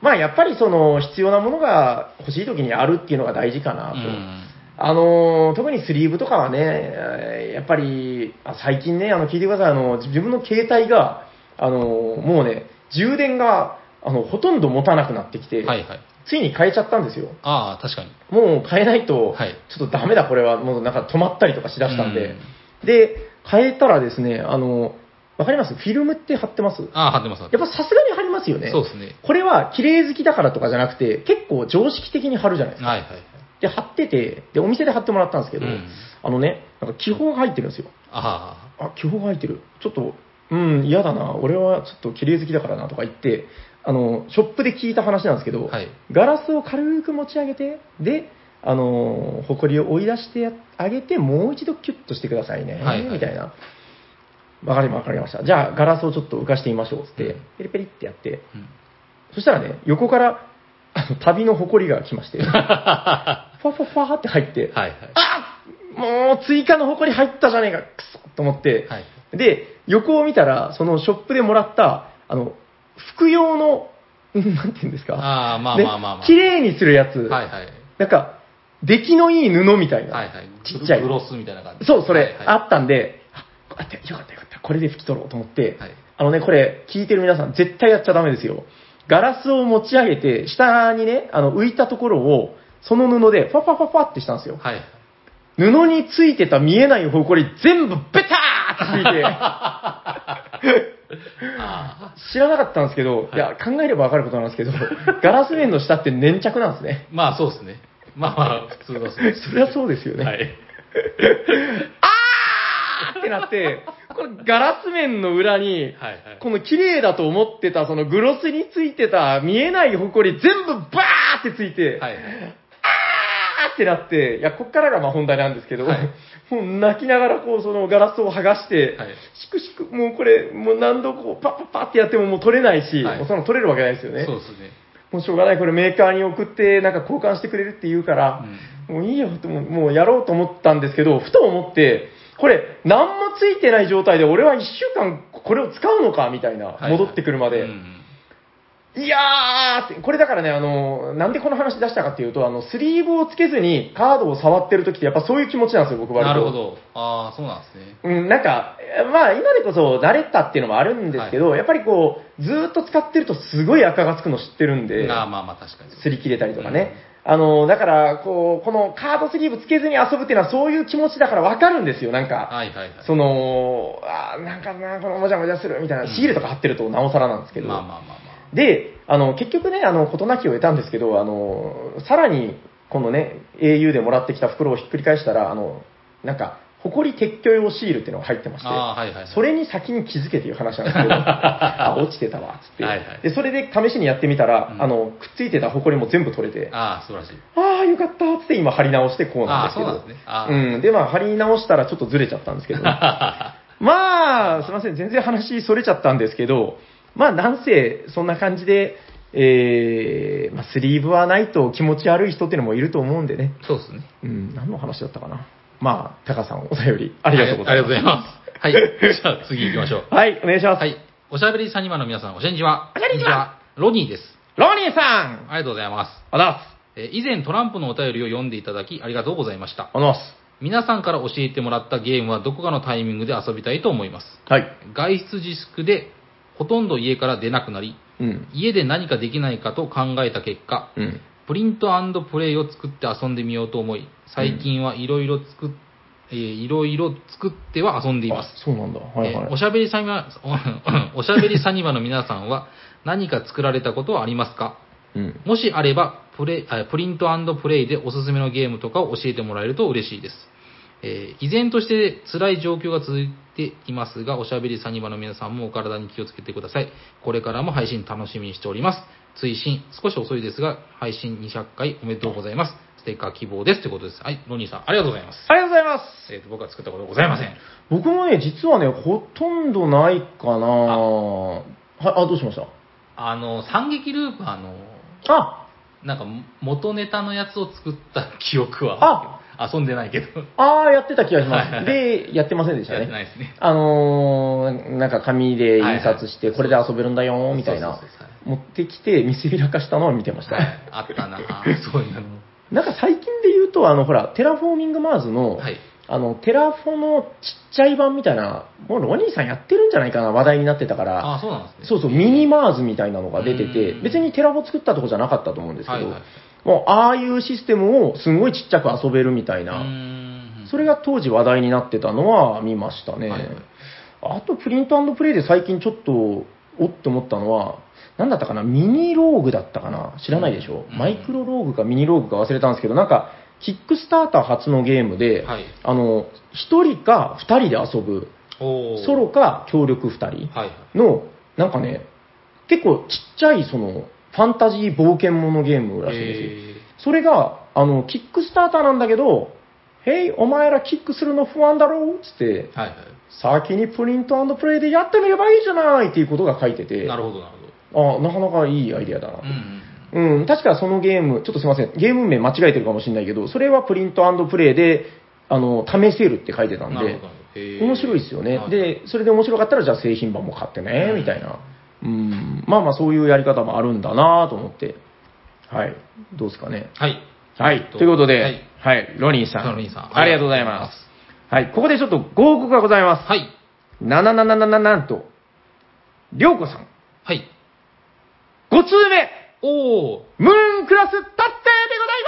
まあやっぱりその必要なものが欲しい時にあるっていうのが大事かなと。うん。あのー特にスリーブとかはね、えーやっぱり、あ最近ね、あの、聞いてください、あの、自分の携帯が、あのーもうね、充電が、あの、ほとんど持たなくなってきて、はいはい。ついに変えちゃったんですよ。ああ、確かに。もう変えないと、はいちょっとダメだ、これは、もうなんか止まったりとかしだしたんで、で、変えたらですね、あの、わかります？フィルムって貼ってます？ああ、貼ってます。やっぱさすがに貼りますよね。そうですね。これは綺麗好きだからとかじゃなくて、結構常識的に貼るじゃないですか。はいはいはい。で、貼ってて、で、お店で貼ってもらったんですけど、うんあのね、なんか気泡が入ってるんですよ。ああ、気泡が入ってる。ちょっと、うん、嫌だな。俺はちょっと綺麗好きだからなとか言って、あの、ショップで聞いた話なんですけど、はいガラスを軽く持ち上げて、で、あの、ホコリを追い出してあげて、もう一度キュッとしてくださいね、はいはいみたいな。わかりました。じゃあ、ガラスをちょっと浮かしてみましょう、つって、うんペリペリってやって、あ。うん。そしたらね、横から、あの、旅のホコリが来まして、ファファファって入って、はいはい。あもう追加の埃入ったじゃねえか、くそと思って、はい。で、横を見たら、そのショップでもらった、あの、服用の、う んなんていうんですか？ああ、まあねまあまあまあ。綺麗にするやつ、はいはい。なんか、出来のいい布みたいな。はいはい。ちっちゃいグロスみたいな感じ。そう、それ、あったんで、あ、あってよかったよかった。これで拭き取ろうと思って、はいあのね、これ、聞いてる皆さん、絶対やっちゃダメですよ。ガラスを持ち上げて、下にね、あの、浮いたところを、その布で、ファファファファってしたんですよ。はい。布についてた見えないほこり全部ベターってついて、あ知らなかったんですけど、はいいや、考えればわかることなんですけど、ガラス面の下って粘着なんですね。あ。まあそうですね。まあまあ、普通はそうです。それはそうですよね。はい。あーってなって、このガラス面の裏に、はいはい。この綺麗だと思ってた、そのグロスについてた見えないほこり全部バーってついて、はい。あーってなって、いや、こっからがまあ本題なんですけど、はいもう泣きながらこう、そのガラスを剥がして、はいしくしく、もうこれ、もう何度こう、パッパッパッってやってももう取れないし、はいもうその取れるわけないですよね。そうですね。もうしょうがない、これメーカーに送って、なんか交換してくれるって言うから、もういいよとも、もうやろうと思ったんですけど、ふと思って、これ、何もついてない状態で俺は1週間これを使うのかみたいな、はい戻ってくるまで。うんいやーって、これだからね、あの、なんでこの話出したかっていうと、あの、スリーブをつけずにカードを触ってる時ってやっぱそういう気持ちなんですよ、僕は。なるほ。ど。ああ、そうなんですね。うん、なんか、まあ今でこそ慣れたっていうのもあるんですけど、やっぱりこう、ずーっと使ってるとすごい赤がつくの知ってるんで、ああ、まあまあ確かに。擦り切れたりとかね。あの、だから、こう、このカードスリーブつけずに遊ぶっていうのはそういう気持ちだからわかるんですよ、なんか。はいはいはい。その、あーなんかな、このもじゃもじゃするみたいな、うんシールとか貼ってるとなおさらなんですけど。まあまあまあまで、あの、結局ね、あの、事なきを得たんですけど、あの、さらに、このね、au でもらってきた袋をひっくり返したら、あの、なんか、埃撤去用シールっていうのが入ってまして、あ。ああ、はいはいはい。それに先に気づけっていう話なんですけど、あ、落ちてたわ、つって。はいはいで、それで試しにやってみたら、うんあの、くっついてた埃も全部取れて、あああ、素晴らしい。あー、よかった、つって今貼り直してこうなんですけど。ああそうねああうん。で、まあ、貼り直したらちょっとずれちゃったんですけど、まあ、すいません、全然話それちゃったんですけど、まあ、なんせ、そんな感じで、えー、まあ、スリーブはないと気持ち悪い人っていうのもいると思うんでね。そうですね。うん、何の話だったかな。まあ、タカさんお便りありがとうございます。ありがとうございます。はい。じゃあ次行きましょう。はい、お願いします。はい。おしゃべりサニバの皆さん、おしゃにちは。おしゃにちはロニーです。ロニーさんありがとうございます。あざっす。えー以前トランプのお便りを読んでいただきありがとうございました。あざっす。皆さんから教えてもらったゲームはどこかのタイミングで遊びたいと思います。はい。外出自粛でほとんど家から出なくなり、うん。家で何かできないかと考えた結果、うん。プリントプレイを作って遊んでみようと思い、最近はいろいろ作っ、えーいろいろ作っては遊んでいます。あそうなんだ。はいはい。えーおしゃべりサニバ、お おしゃべりサニバの皆さんは何か作られたことはありますか？うん。もしあればプレイあプリントプレイでおすすめのゲームとかを教えてもらえると嬉しいです。えー依然として辛い状況が続いていますが、おしゃべりサニバの皆さんもお体に気をつけてください。これからも配信楽しみにしております。追伸、少し遅いですが、配信200回おめでとうございます。ステッカー希望です。ということです。はい、ロニーさん、ありがとうございます。ありがとうございます。えーと僕は作ったことはございません。僕もね、実はね、ほとんどないかなはい、あ、どうしました？あの、惨劇ルーパーのあ、なんか元ネタのやつを作った記憶はあ遊んでないけど。ああ、やってた気がします。はいはいで、やってませんでしたやってね。ないですね。あのー、なんか紙で印刷して、これで遊べるんだよ、みたいなそうそうそう。持ってきて、見せびらかしたのは見てました。はい。あったなそういうの。なんか最近で言うと、あの、ほら、 Terraforming Mars の、はい。あの、テラフォのちっちゃい版みたいな、もうロニーさんやってるんじゃないかな、話題になってたから、あ、そうなんですね。そうそう、ミニマーズみたいなのが出ててう、ん別にテラフォ作ったとこじゃなかったと思うんですけど、はいはい。もう、ああいうシステムをすごいちっちゃく遊べるみたいうな、それが当時話題になってたのは見ましたね。はい。はいあと、プリントプレイで最近ちょっと、おって思ったのは、なんだったかな、ミニローグだったかな、知らないでしょ、うん。マイクロローグかミニローグか忘れたんですけど、なんか、キックスターター初のゲームで、はい。あの、1人か2人で遊ぶ、ソロか協力2人はいはい。の、なんかね、結構ちっちゃい、その、ファンタジー冒険者ゲームらしいんですよ。えそれが、あの、キックスターターなんだけど、へい、お前らキックするの不安だろう？つって、ーはいは先にプリントプレイでやってみればいいじゃない？っていうことが書いてて、い。なるほどなるほど。あなかなかいいアイデアだなと。うんうん。うん、確かそのゲーム、ちょっとすいません、ゲーム名間違えてるかもしれないけど、それはプリントプレイで、あの、試せるって書いてたんでなるほ、ど。へー面白いですよねは。いで、それで面白かったら、じゃあ製品版も買ってね、みたいな。うん、まあまあそういうやり方もあるんだなと思って。はい。どうですかね。はい。はい。ということで、はい。はい、ロニーさん。ロニーさんありがとうございます。はい、ここでちょっとご報告がございます。はい。なななななななんと、りょうこさん、はい。5通目、おー。ムーンクラス達成でござ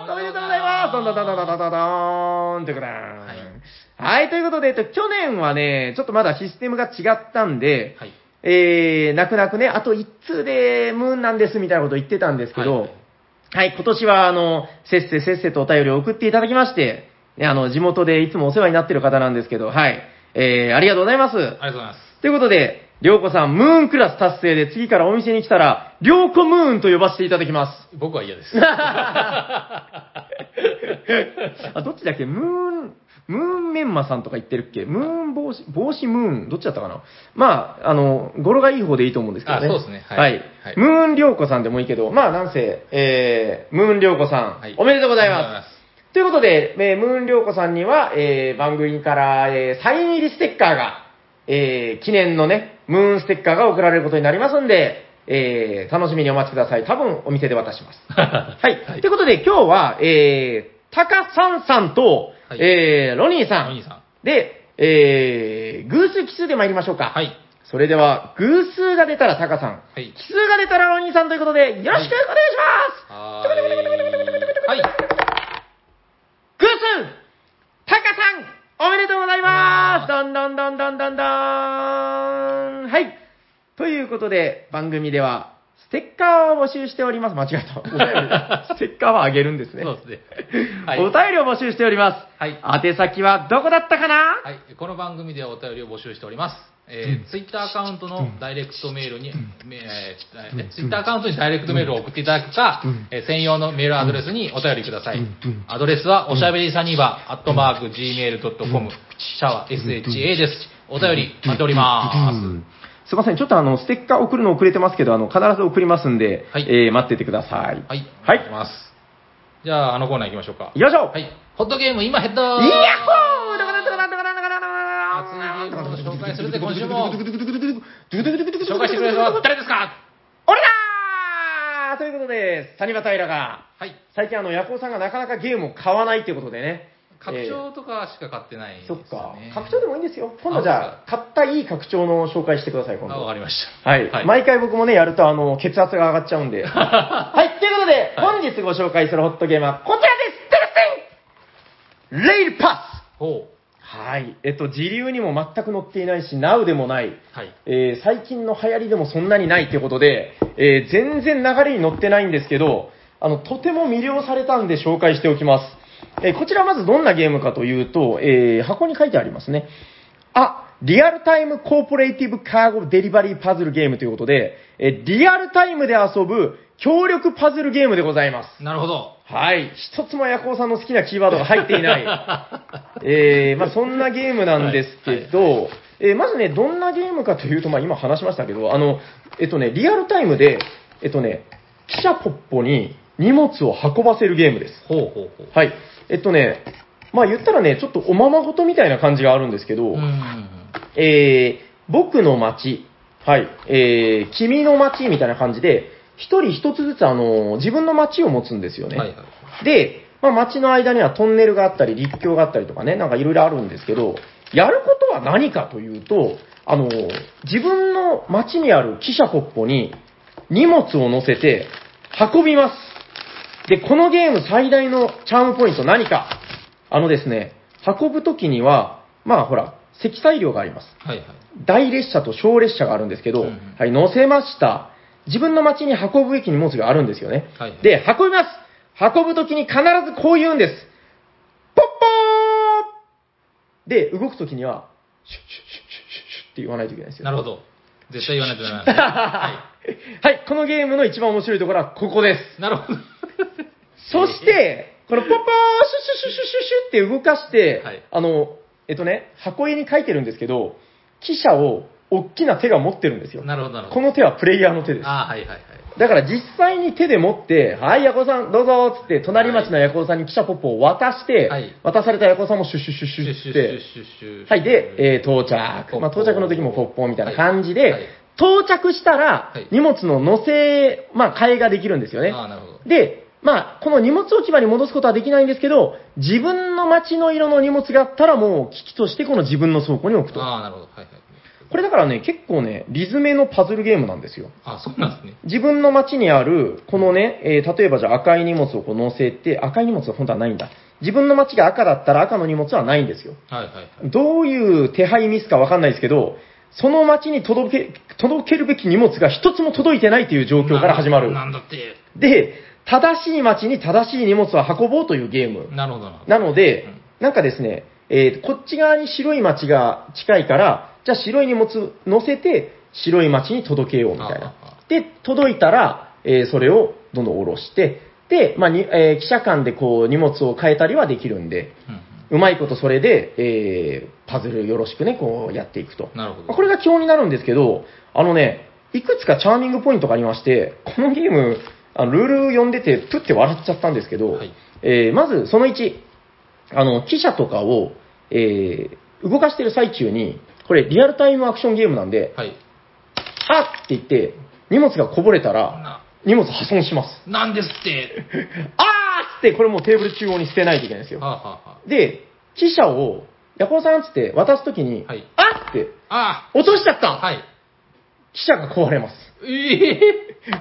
いますおおめでとうございますどんどんどんどんどんどんどんどーんってことだはい、ということで、えっと、去年はね、ちょっとまだシステムが違ったんで、はい。えー、泣く泣くね、あと1通でムーンなんですみたいなこと言ってたんですけど、はいはい、今年は、あの、せっせせっせとお便りを送っていただきまして、ね、あの、地元でいつもお世話になっている方なんですけど、はい、えー、ありがとうございます。ありがとうございます。ということで、りょうこさん、ムーンクラス達成で次からお店に来たら、りょうこムーンと呼ばせていただきます。僕は嫌です。あ、どっちだっけ？ムーン、ムーンメンマさんとか言ってるっけ？ムーン帽子、帽子ムーン、どっちだったかな？まあ、あの、語呂がいい方でいいと思うんですけどね。あそうですねは。はいいはいはいムーンりょうこさんでもいいけど、まあ、なんせ、えー、ムーンりょうこさん、はいおめでとうございます。ということで、えームーンりょうこさんには、えー番組から、えーサイン入りステッカーが、えー記念のね、ムーンステッカーが送られることになりますんで、えー楽しみにお待ちください。多分お店で渡します。はい。はいということで、今日は、えー、タカさんさんと、はいえー、ロニーさん。お兄さん。で、えー、偶数奇数で参りましょうか。はい。それでは、偶数が出たらタカさん。はい。奇数が出たらロニーさんということで、よろしくお願いします、はーい。はい。偶数タカさんおめでとうございますどんどんどんどんどんどんはい。ということで、番組では、ステッカーを募集しております。間違えた。お便りステッカーはあげるんですね。そうですね。はい。お便りを募集しております。はい。宛先はどこだったかな？はい、この番組ではお便りを募集しております。えー、ツイッターアカウントのダイレクトメールに、めえーツイッターアカウントにダイレクトメールを送っていただくか、えー専用のメールアドレスにお便りください。アドレスは、おしゃべりサニバー、アットマーク、gmail.com、シャワー、sha です。お便り待っております。すいません、ちょっとあの、ステッカー送るの遅れてますけど、あの、必ず送りますんで、はいえー待っててください。はい。はいいします。じゃあ、あのコーナー行きましょうか。よいしょはい。ホットゲーム今ヘッドイヤッホーどこだどこだどこだどこだどこだ熱いゲームを紹介するで今週も紹紹介してくれるのは誰ですか俺だーということで、サニバタイラが、はい。最近あの、ヤコウさんがなかなかゲームを買わないということでね。拡えー張とかしか買ってないですね。っか。拡張でもいいんですよ。今度じゃあ、買ったいい拡張の紹介してください、今あ、わ度。かりましはい。はい毎回僕もね、やると、あの、血圧が上がっちゃうんで。はい。ということで、本日ご紹介するホットゲームはこちらですテレステンレイルパスた。ほはい。えっと、時流にも全く載っていないし、ナウでもない。う。はい。えー最近の流行りでもそんなにないということで、えー全然流れに乗ってないんですけど、あの、とても魅了されたんで紹介しておきます。えーこちらまずどんなゲームかというと、えー箱に書いてありますね。あ、リアルタイムコーポレーティブカーゴデリバリーパズルゲームということで、えーリアルタイムで遊ぶ協力パズルゲームでございます。なるほど。はい。一つもヤコウさんの好きなキーワードが入っていない。えー、まあそんなゲームなんですけど、えーまずね、どんなゲームかというと、まあ今話しましたけど、あの、えっとね、リアルタイムで、えっとね、汽車ポッポに荷物を運ばせるゲームです。ほうほうほう。はい。えっとね、まあ言ったらね、ちょっとおままごとみたいな感じがあるんですけど。えー、僕の街、はい、えー、君の街みたいな感じで、一人一つずつあの、自分の街を持つんですよね。はいはい。で、まあ、街の間にはトンネルがあったり、陸橋があったりとかね、なんかいろいろあるんですけど、やることは何かというと、あの、自分の街にある汽車ポッポに荷物を乗せて運びます。で、このゲーム最大のチャームポイント何かあのですね、運ぶときには、まあほら、積載量があります。はいはい。大列車と小列車があるんですけど、うんうんはい、乗せました。自分の街に運ぶべき荷物があるんですよね。はいはいで、運びます運ぶときに必ずこう言うんです。ポッポーで、動くときには、シュッシュッシュッシュッシュッって言わないといけないんですよ。なるほど。絶対言わないとダメなんですね。ははい、このゲームの一番面白いところはここです。い。なるほど。そして、このポッポーシュッシュッシュッシュッシュッって動かして、はいあの、えっとね、箱絵に書いてるんですけど、汽車を大きな手が持ってるんですよ。なるほど、なるほど。この手はプレイヤーの手です。ああ、はいはいはい。だから実際に手で持って、はい、ヤコウさん、どうぞっつって、隣町のヤコウさんに汽車ポップを渡して、はい渡されたヤコウさんもシュッシュッシュッシュッっシュッシュッシュシュはい、で、えー到着。ポまあ、到着の時もポッポーみたいな感じで、はい到着したらはい、荷物の乗せ、まあ、替えができるんですよね。ああ、なるほど。で、まあ、この荷物置き場に戻すことはできないんですけど、自分の街の色の荷物があったらもう、機器としてこの自分の倉庫に置くと。ああ、なるほど。はいはい。これだからね、結構ね、リズメのパズルゲームなんですよ。ああ、そうなんですね。自分の街にある、このね、えー例えばじゃあ赤い荷物をこう乗せて、赤い荷物は本当はないんだ。自分の街が赤だったら赤の荷物はないんですよ。はいはいはい。どういう手配ミスかわかんないですけど、その街に届け、届けるべき荷物が一つも届いてないという状況から始まる。なんだって。で、正しい街に正しい荷物を運ぼうというゲーム。なるほどなのでうん、なんかですね、えーこっち側に白い街が近いから、じゃあ白い荷物乗せて白い街に届けようみたいな。で、届いたら、えーそれをどんどん下ろして、で、まあにえー記者間でこう荷物を変えたりはできるんで、うんうまいことそれで、えーパズルよろしくね、こうやっていくと。うん。なるほど。まあこれが基本になるんですけど、あのね、いくつかチャーミングポイントがありまして、このゲーム、あのルール読んでて、プって笑っちゃったんですけど、はいえーまずその1、あの、記者とかを、えー動かしてる最中に、これリアルタイムアクションゲームなんで、はい。あっって言って、荷物がこぼれたら、な、荷物破損します。なんですって。あーって、これもうテーブル中央に捨てないといけないんですよ。はあ、はあはで、記者を、ヤコウさんっつって渡すときに、はいあっって、あ、落としちゃった、はい。記者が壊れます。ええ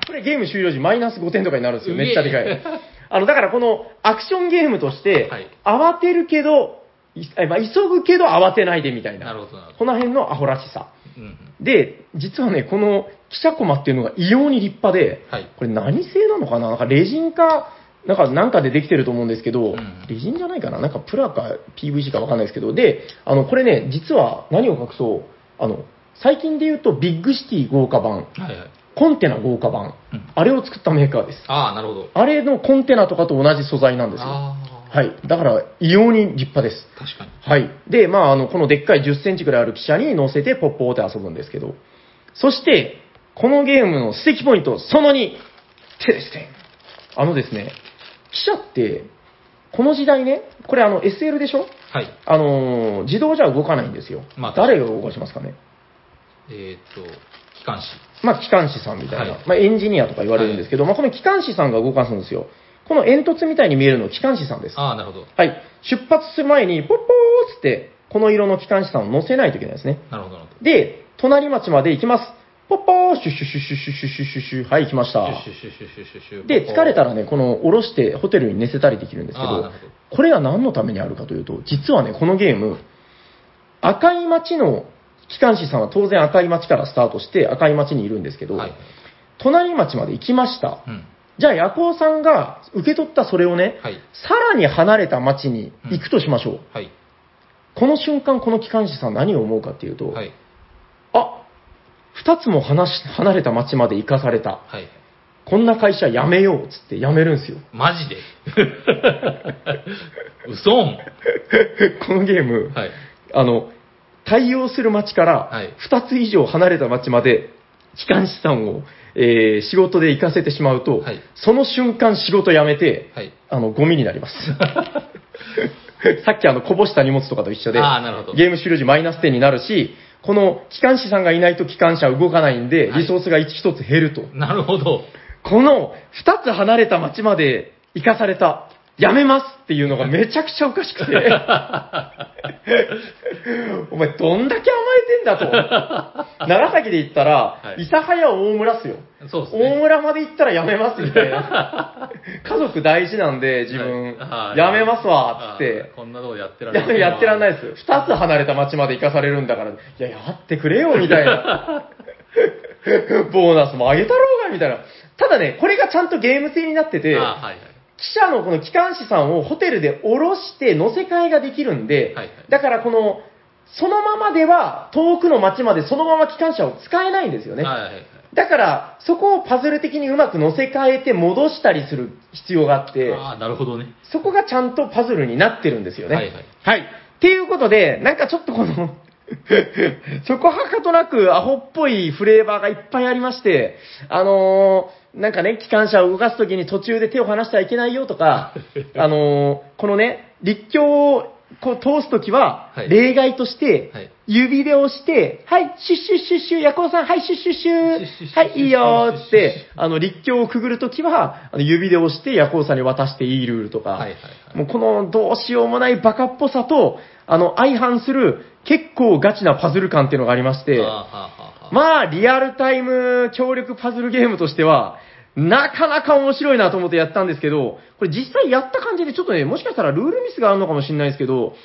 これゲーム終了時マイナス5点とかになるんですよ。めっちゃでかい。あの、だからこのアクションゲームとして、はい慌てるけど、いえまあ、急ぐけど慌てないでみたいな。なるほどなるほこの辺のアホらしさ。うんうん。で、実はね、この記者コマっていうのが異様に立派で、はい。これ何製なのかな？なんかレジンか、なんかなんかでできてると思うんですけど、うんレジンじゃないかな？なんかプラか PVC かわかんないですけど、で、あの、これね、実は何を隠そう、あの、最近で言うとビッグシティ豪華版、はいはい。コンテナ豪華版、うんあれを作ったメーカーです。ああ、なるほど。あれのコンテナとかと同じ素材なんですよ。はい。だから、異様に立派です。確かに。はい。で、まあ、あの、このでっかい10センチくらいある汽車に乗せてポッポーって遊ぶんですけど、そして、このゲームの素敵ポイント、その2、テレステン。あのですね、汽車って、この時代ね、これあの SL でしょ？はい。あのー自動じゃ動かないんですよ。まあ誰が動かしますかね？えっ、と、機関士。まあ、機関士さんみたいな、はいまあ、エンジニアとか言われるんですけど、まあ、この機関士さんが動かすんですよ。この煙突みたいに見えるの機関士さんです。ああ、なるほど。はい。出発する前に、ポッポーっつって、この色の機関士さんを乗せないといけないですね。なるほど、なるほど。で、隣町まで行きます。ポッポーシュッシュッシュッシュッシュッシュッシュッシュッシュッはい、行きました。シュッシュッシュッシュッシュッシュッで、疲れたららね、この、下ろしてホテルに寝せたりできるんですけどど、これは何のためにあるかというと、実はね、このゲーム、赤い町の機関士さんは当然赤い町からスタートして赤い町にいるんですけど、はい。隣町まで行きました。うん。じゃあ、ヤコウさんが受け取ったそれをね、はい。さらに離れた町に行くとしましょう。はい。この瞬間、この機関士さん何を思うかっていうと、はい。あ二つも離し離れた町まで行かされた。はい。こんな会社辞めようっつって辞めるんですよ。マジで？嘘ん このゲーム、はい。あの、対応する町からはい二つ以上離れた町まで機関士さんを、えー仕事で行かせてしまうと、はいその瞬間仕事辞めて、はい。あの、ゴミになります。さっきあの、こぼした荷物とかと一緒で、あーなるほどゲーム終了時マイナス点になるし、この機関士さんがいないと機関車は動かないんで、はいリソースが一つ減ると。なるほど。この二つ離れた町まで行かされた、やめますっていうのがめちゃくちゃおかしくて。お前どんだけ甘えてんだと。長崎で言ったら、はい諫早大村っすよ。そうです大ね。村まで行ったらやめますみたいな。家族大事なんで、自分、はいやめますわ、つって。こんなとこやってられや やってらんないです。二つ離れた町まで行かされるんだから、いや、やってくれよ、みたいな。ボーナスもあげたろうが、みたいな。ただね、これがちゃんとゲーム性になってて、はいはい。記者のこの機関士さんをホテルで降ろして乗せ替えができるんで、はいはいだからこの、そのままでは遠くの町までそのまま機関車を使えないんですよね。はいはいはい。だから、そこをパズル的にうまく乗せ替えて戻したりする必要があって、ああ、なるほどね。そこがちゃんとパズルになってるんですよね。はいはいはい。っていうことで、なんかちょっとこの、そこはかとなくアホっぽいフレーバーがいっぱいありまして、あのーなんかね、機関車を動かすときに途中で手を離してはいけないよとか、あのーこのね、立教をこう通すときはは、い。例外としてはい、指で押して、はい、シュッシュッシュッシュ、ヤコウさん、はい、シュッシュッシュシュッシュッシュッはい、いいよーっつっシュッシュッシて、あの、立教をくぐるときは、あの指で押して、ヤコウさんに渡していいルールとか、はいはいはい。もうこのどうしようもないバカっぽさと、あの、相反する結構ガチなパズル感っていうのがありまして、あーはあはあはあまあ、リアルタイム協力パズルゲームとしては、なかなか面白いなと思ってやったんですけど、これ実際やった感じでちょっとね、もしかしたらルールミスがあるのかもしれないですけど、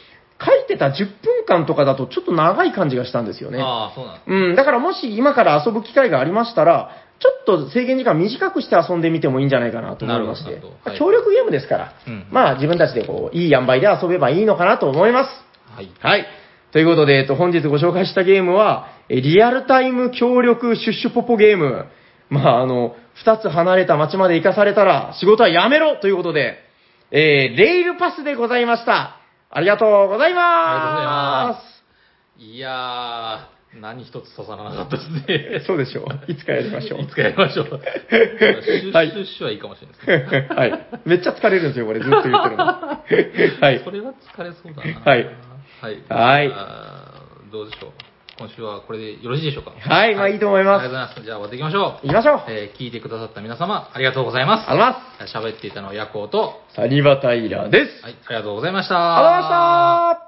書いてた10分間とかだとちょっと長い感じがしたんですよね。ああ、そうなん。うん、だからもし今から遊ぶ機会がありましたら、ちょっと制限時間短くして遊んでみてもいいんじゃないかなと思いまして。はい協力ゲームですから、うんまあ自分たちでこう、いい塩梅で遊べばいいのかなと思います。はい。はい。ということで、えっと、本日ご紹介したゲームは、えリアルタイム協力シュッシュポポゲーム。まあ、あの、二つ離れた街まで行かされたら、仕事はやめろということで、えー、レイルパスでございました。ありがとうございありがとうございま。ますいやー、何一つ刺さらなかったですね。そうでしょう。いつかやりましょうい。つかやりましょう。シュッシュはいッシュはいいかもしれないですね。はい。めっちゃ疲れるんですよ、これずっと言ってるの。はいそ。れは疲れそうだな。はい。はい。はいあーどうでしょう。今週はこれでよろしいでしょうか？はいまあいいと思いますありがとうございます。じゃあ終わっていきましょう。行きましょう。ありえー聞いてくださった皆様、ありがとうございます。がとうございます。喋っていたのはヤコウと、サニバタイラーです。はい、ありがとうございました。ありがとうございました。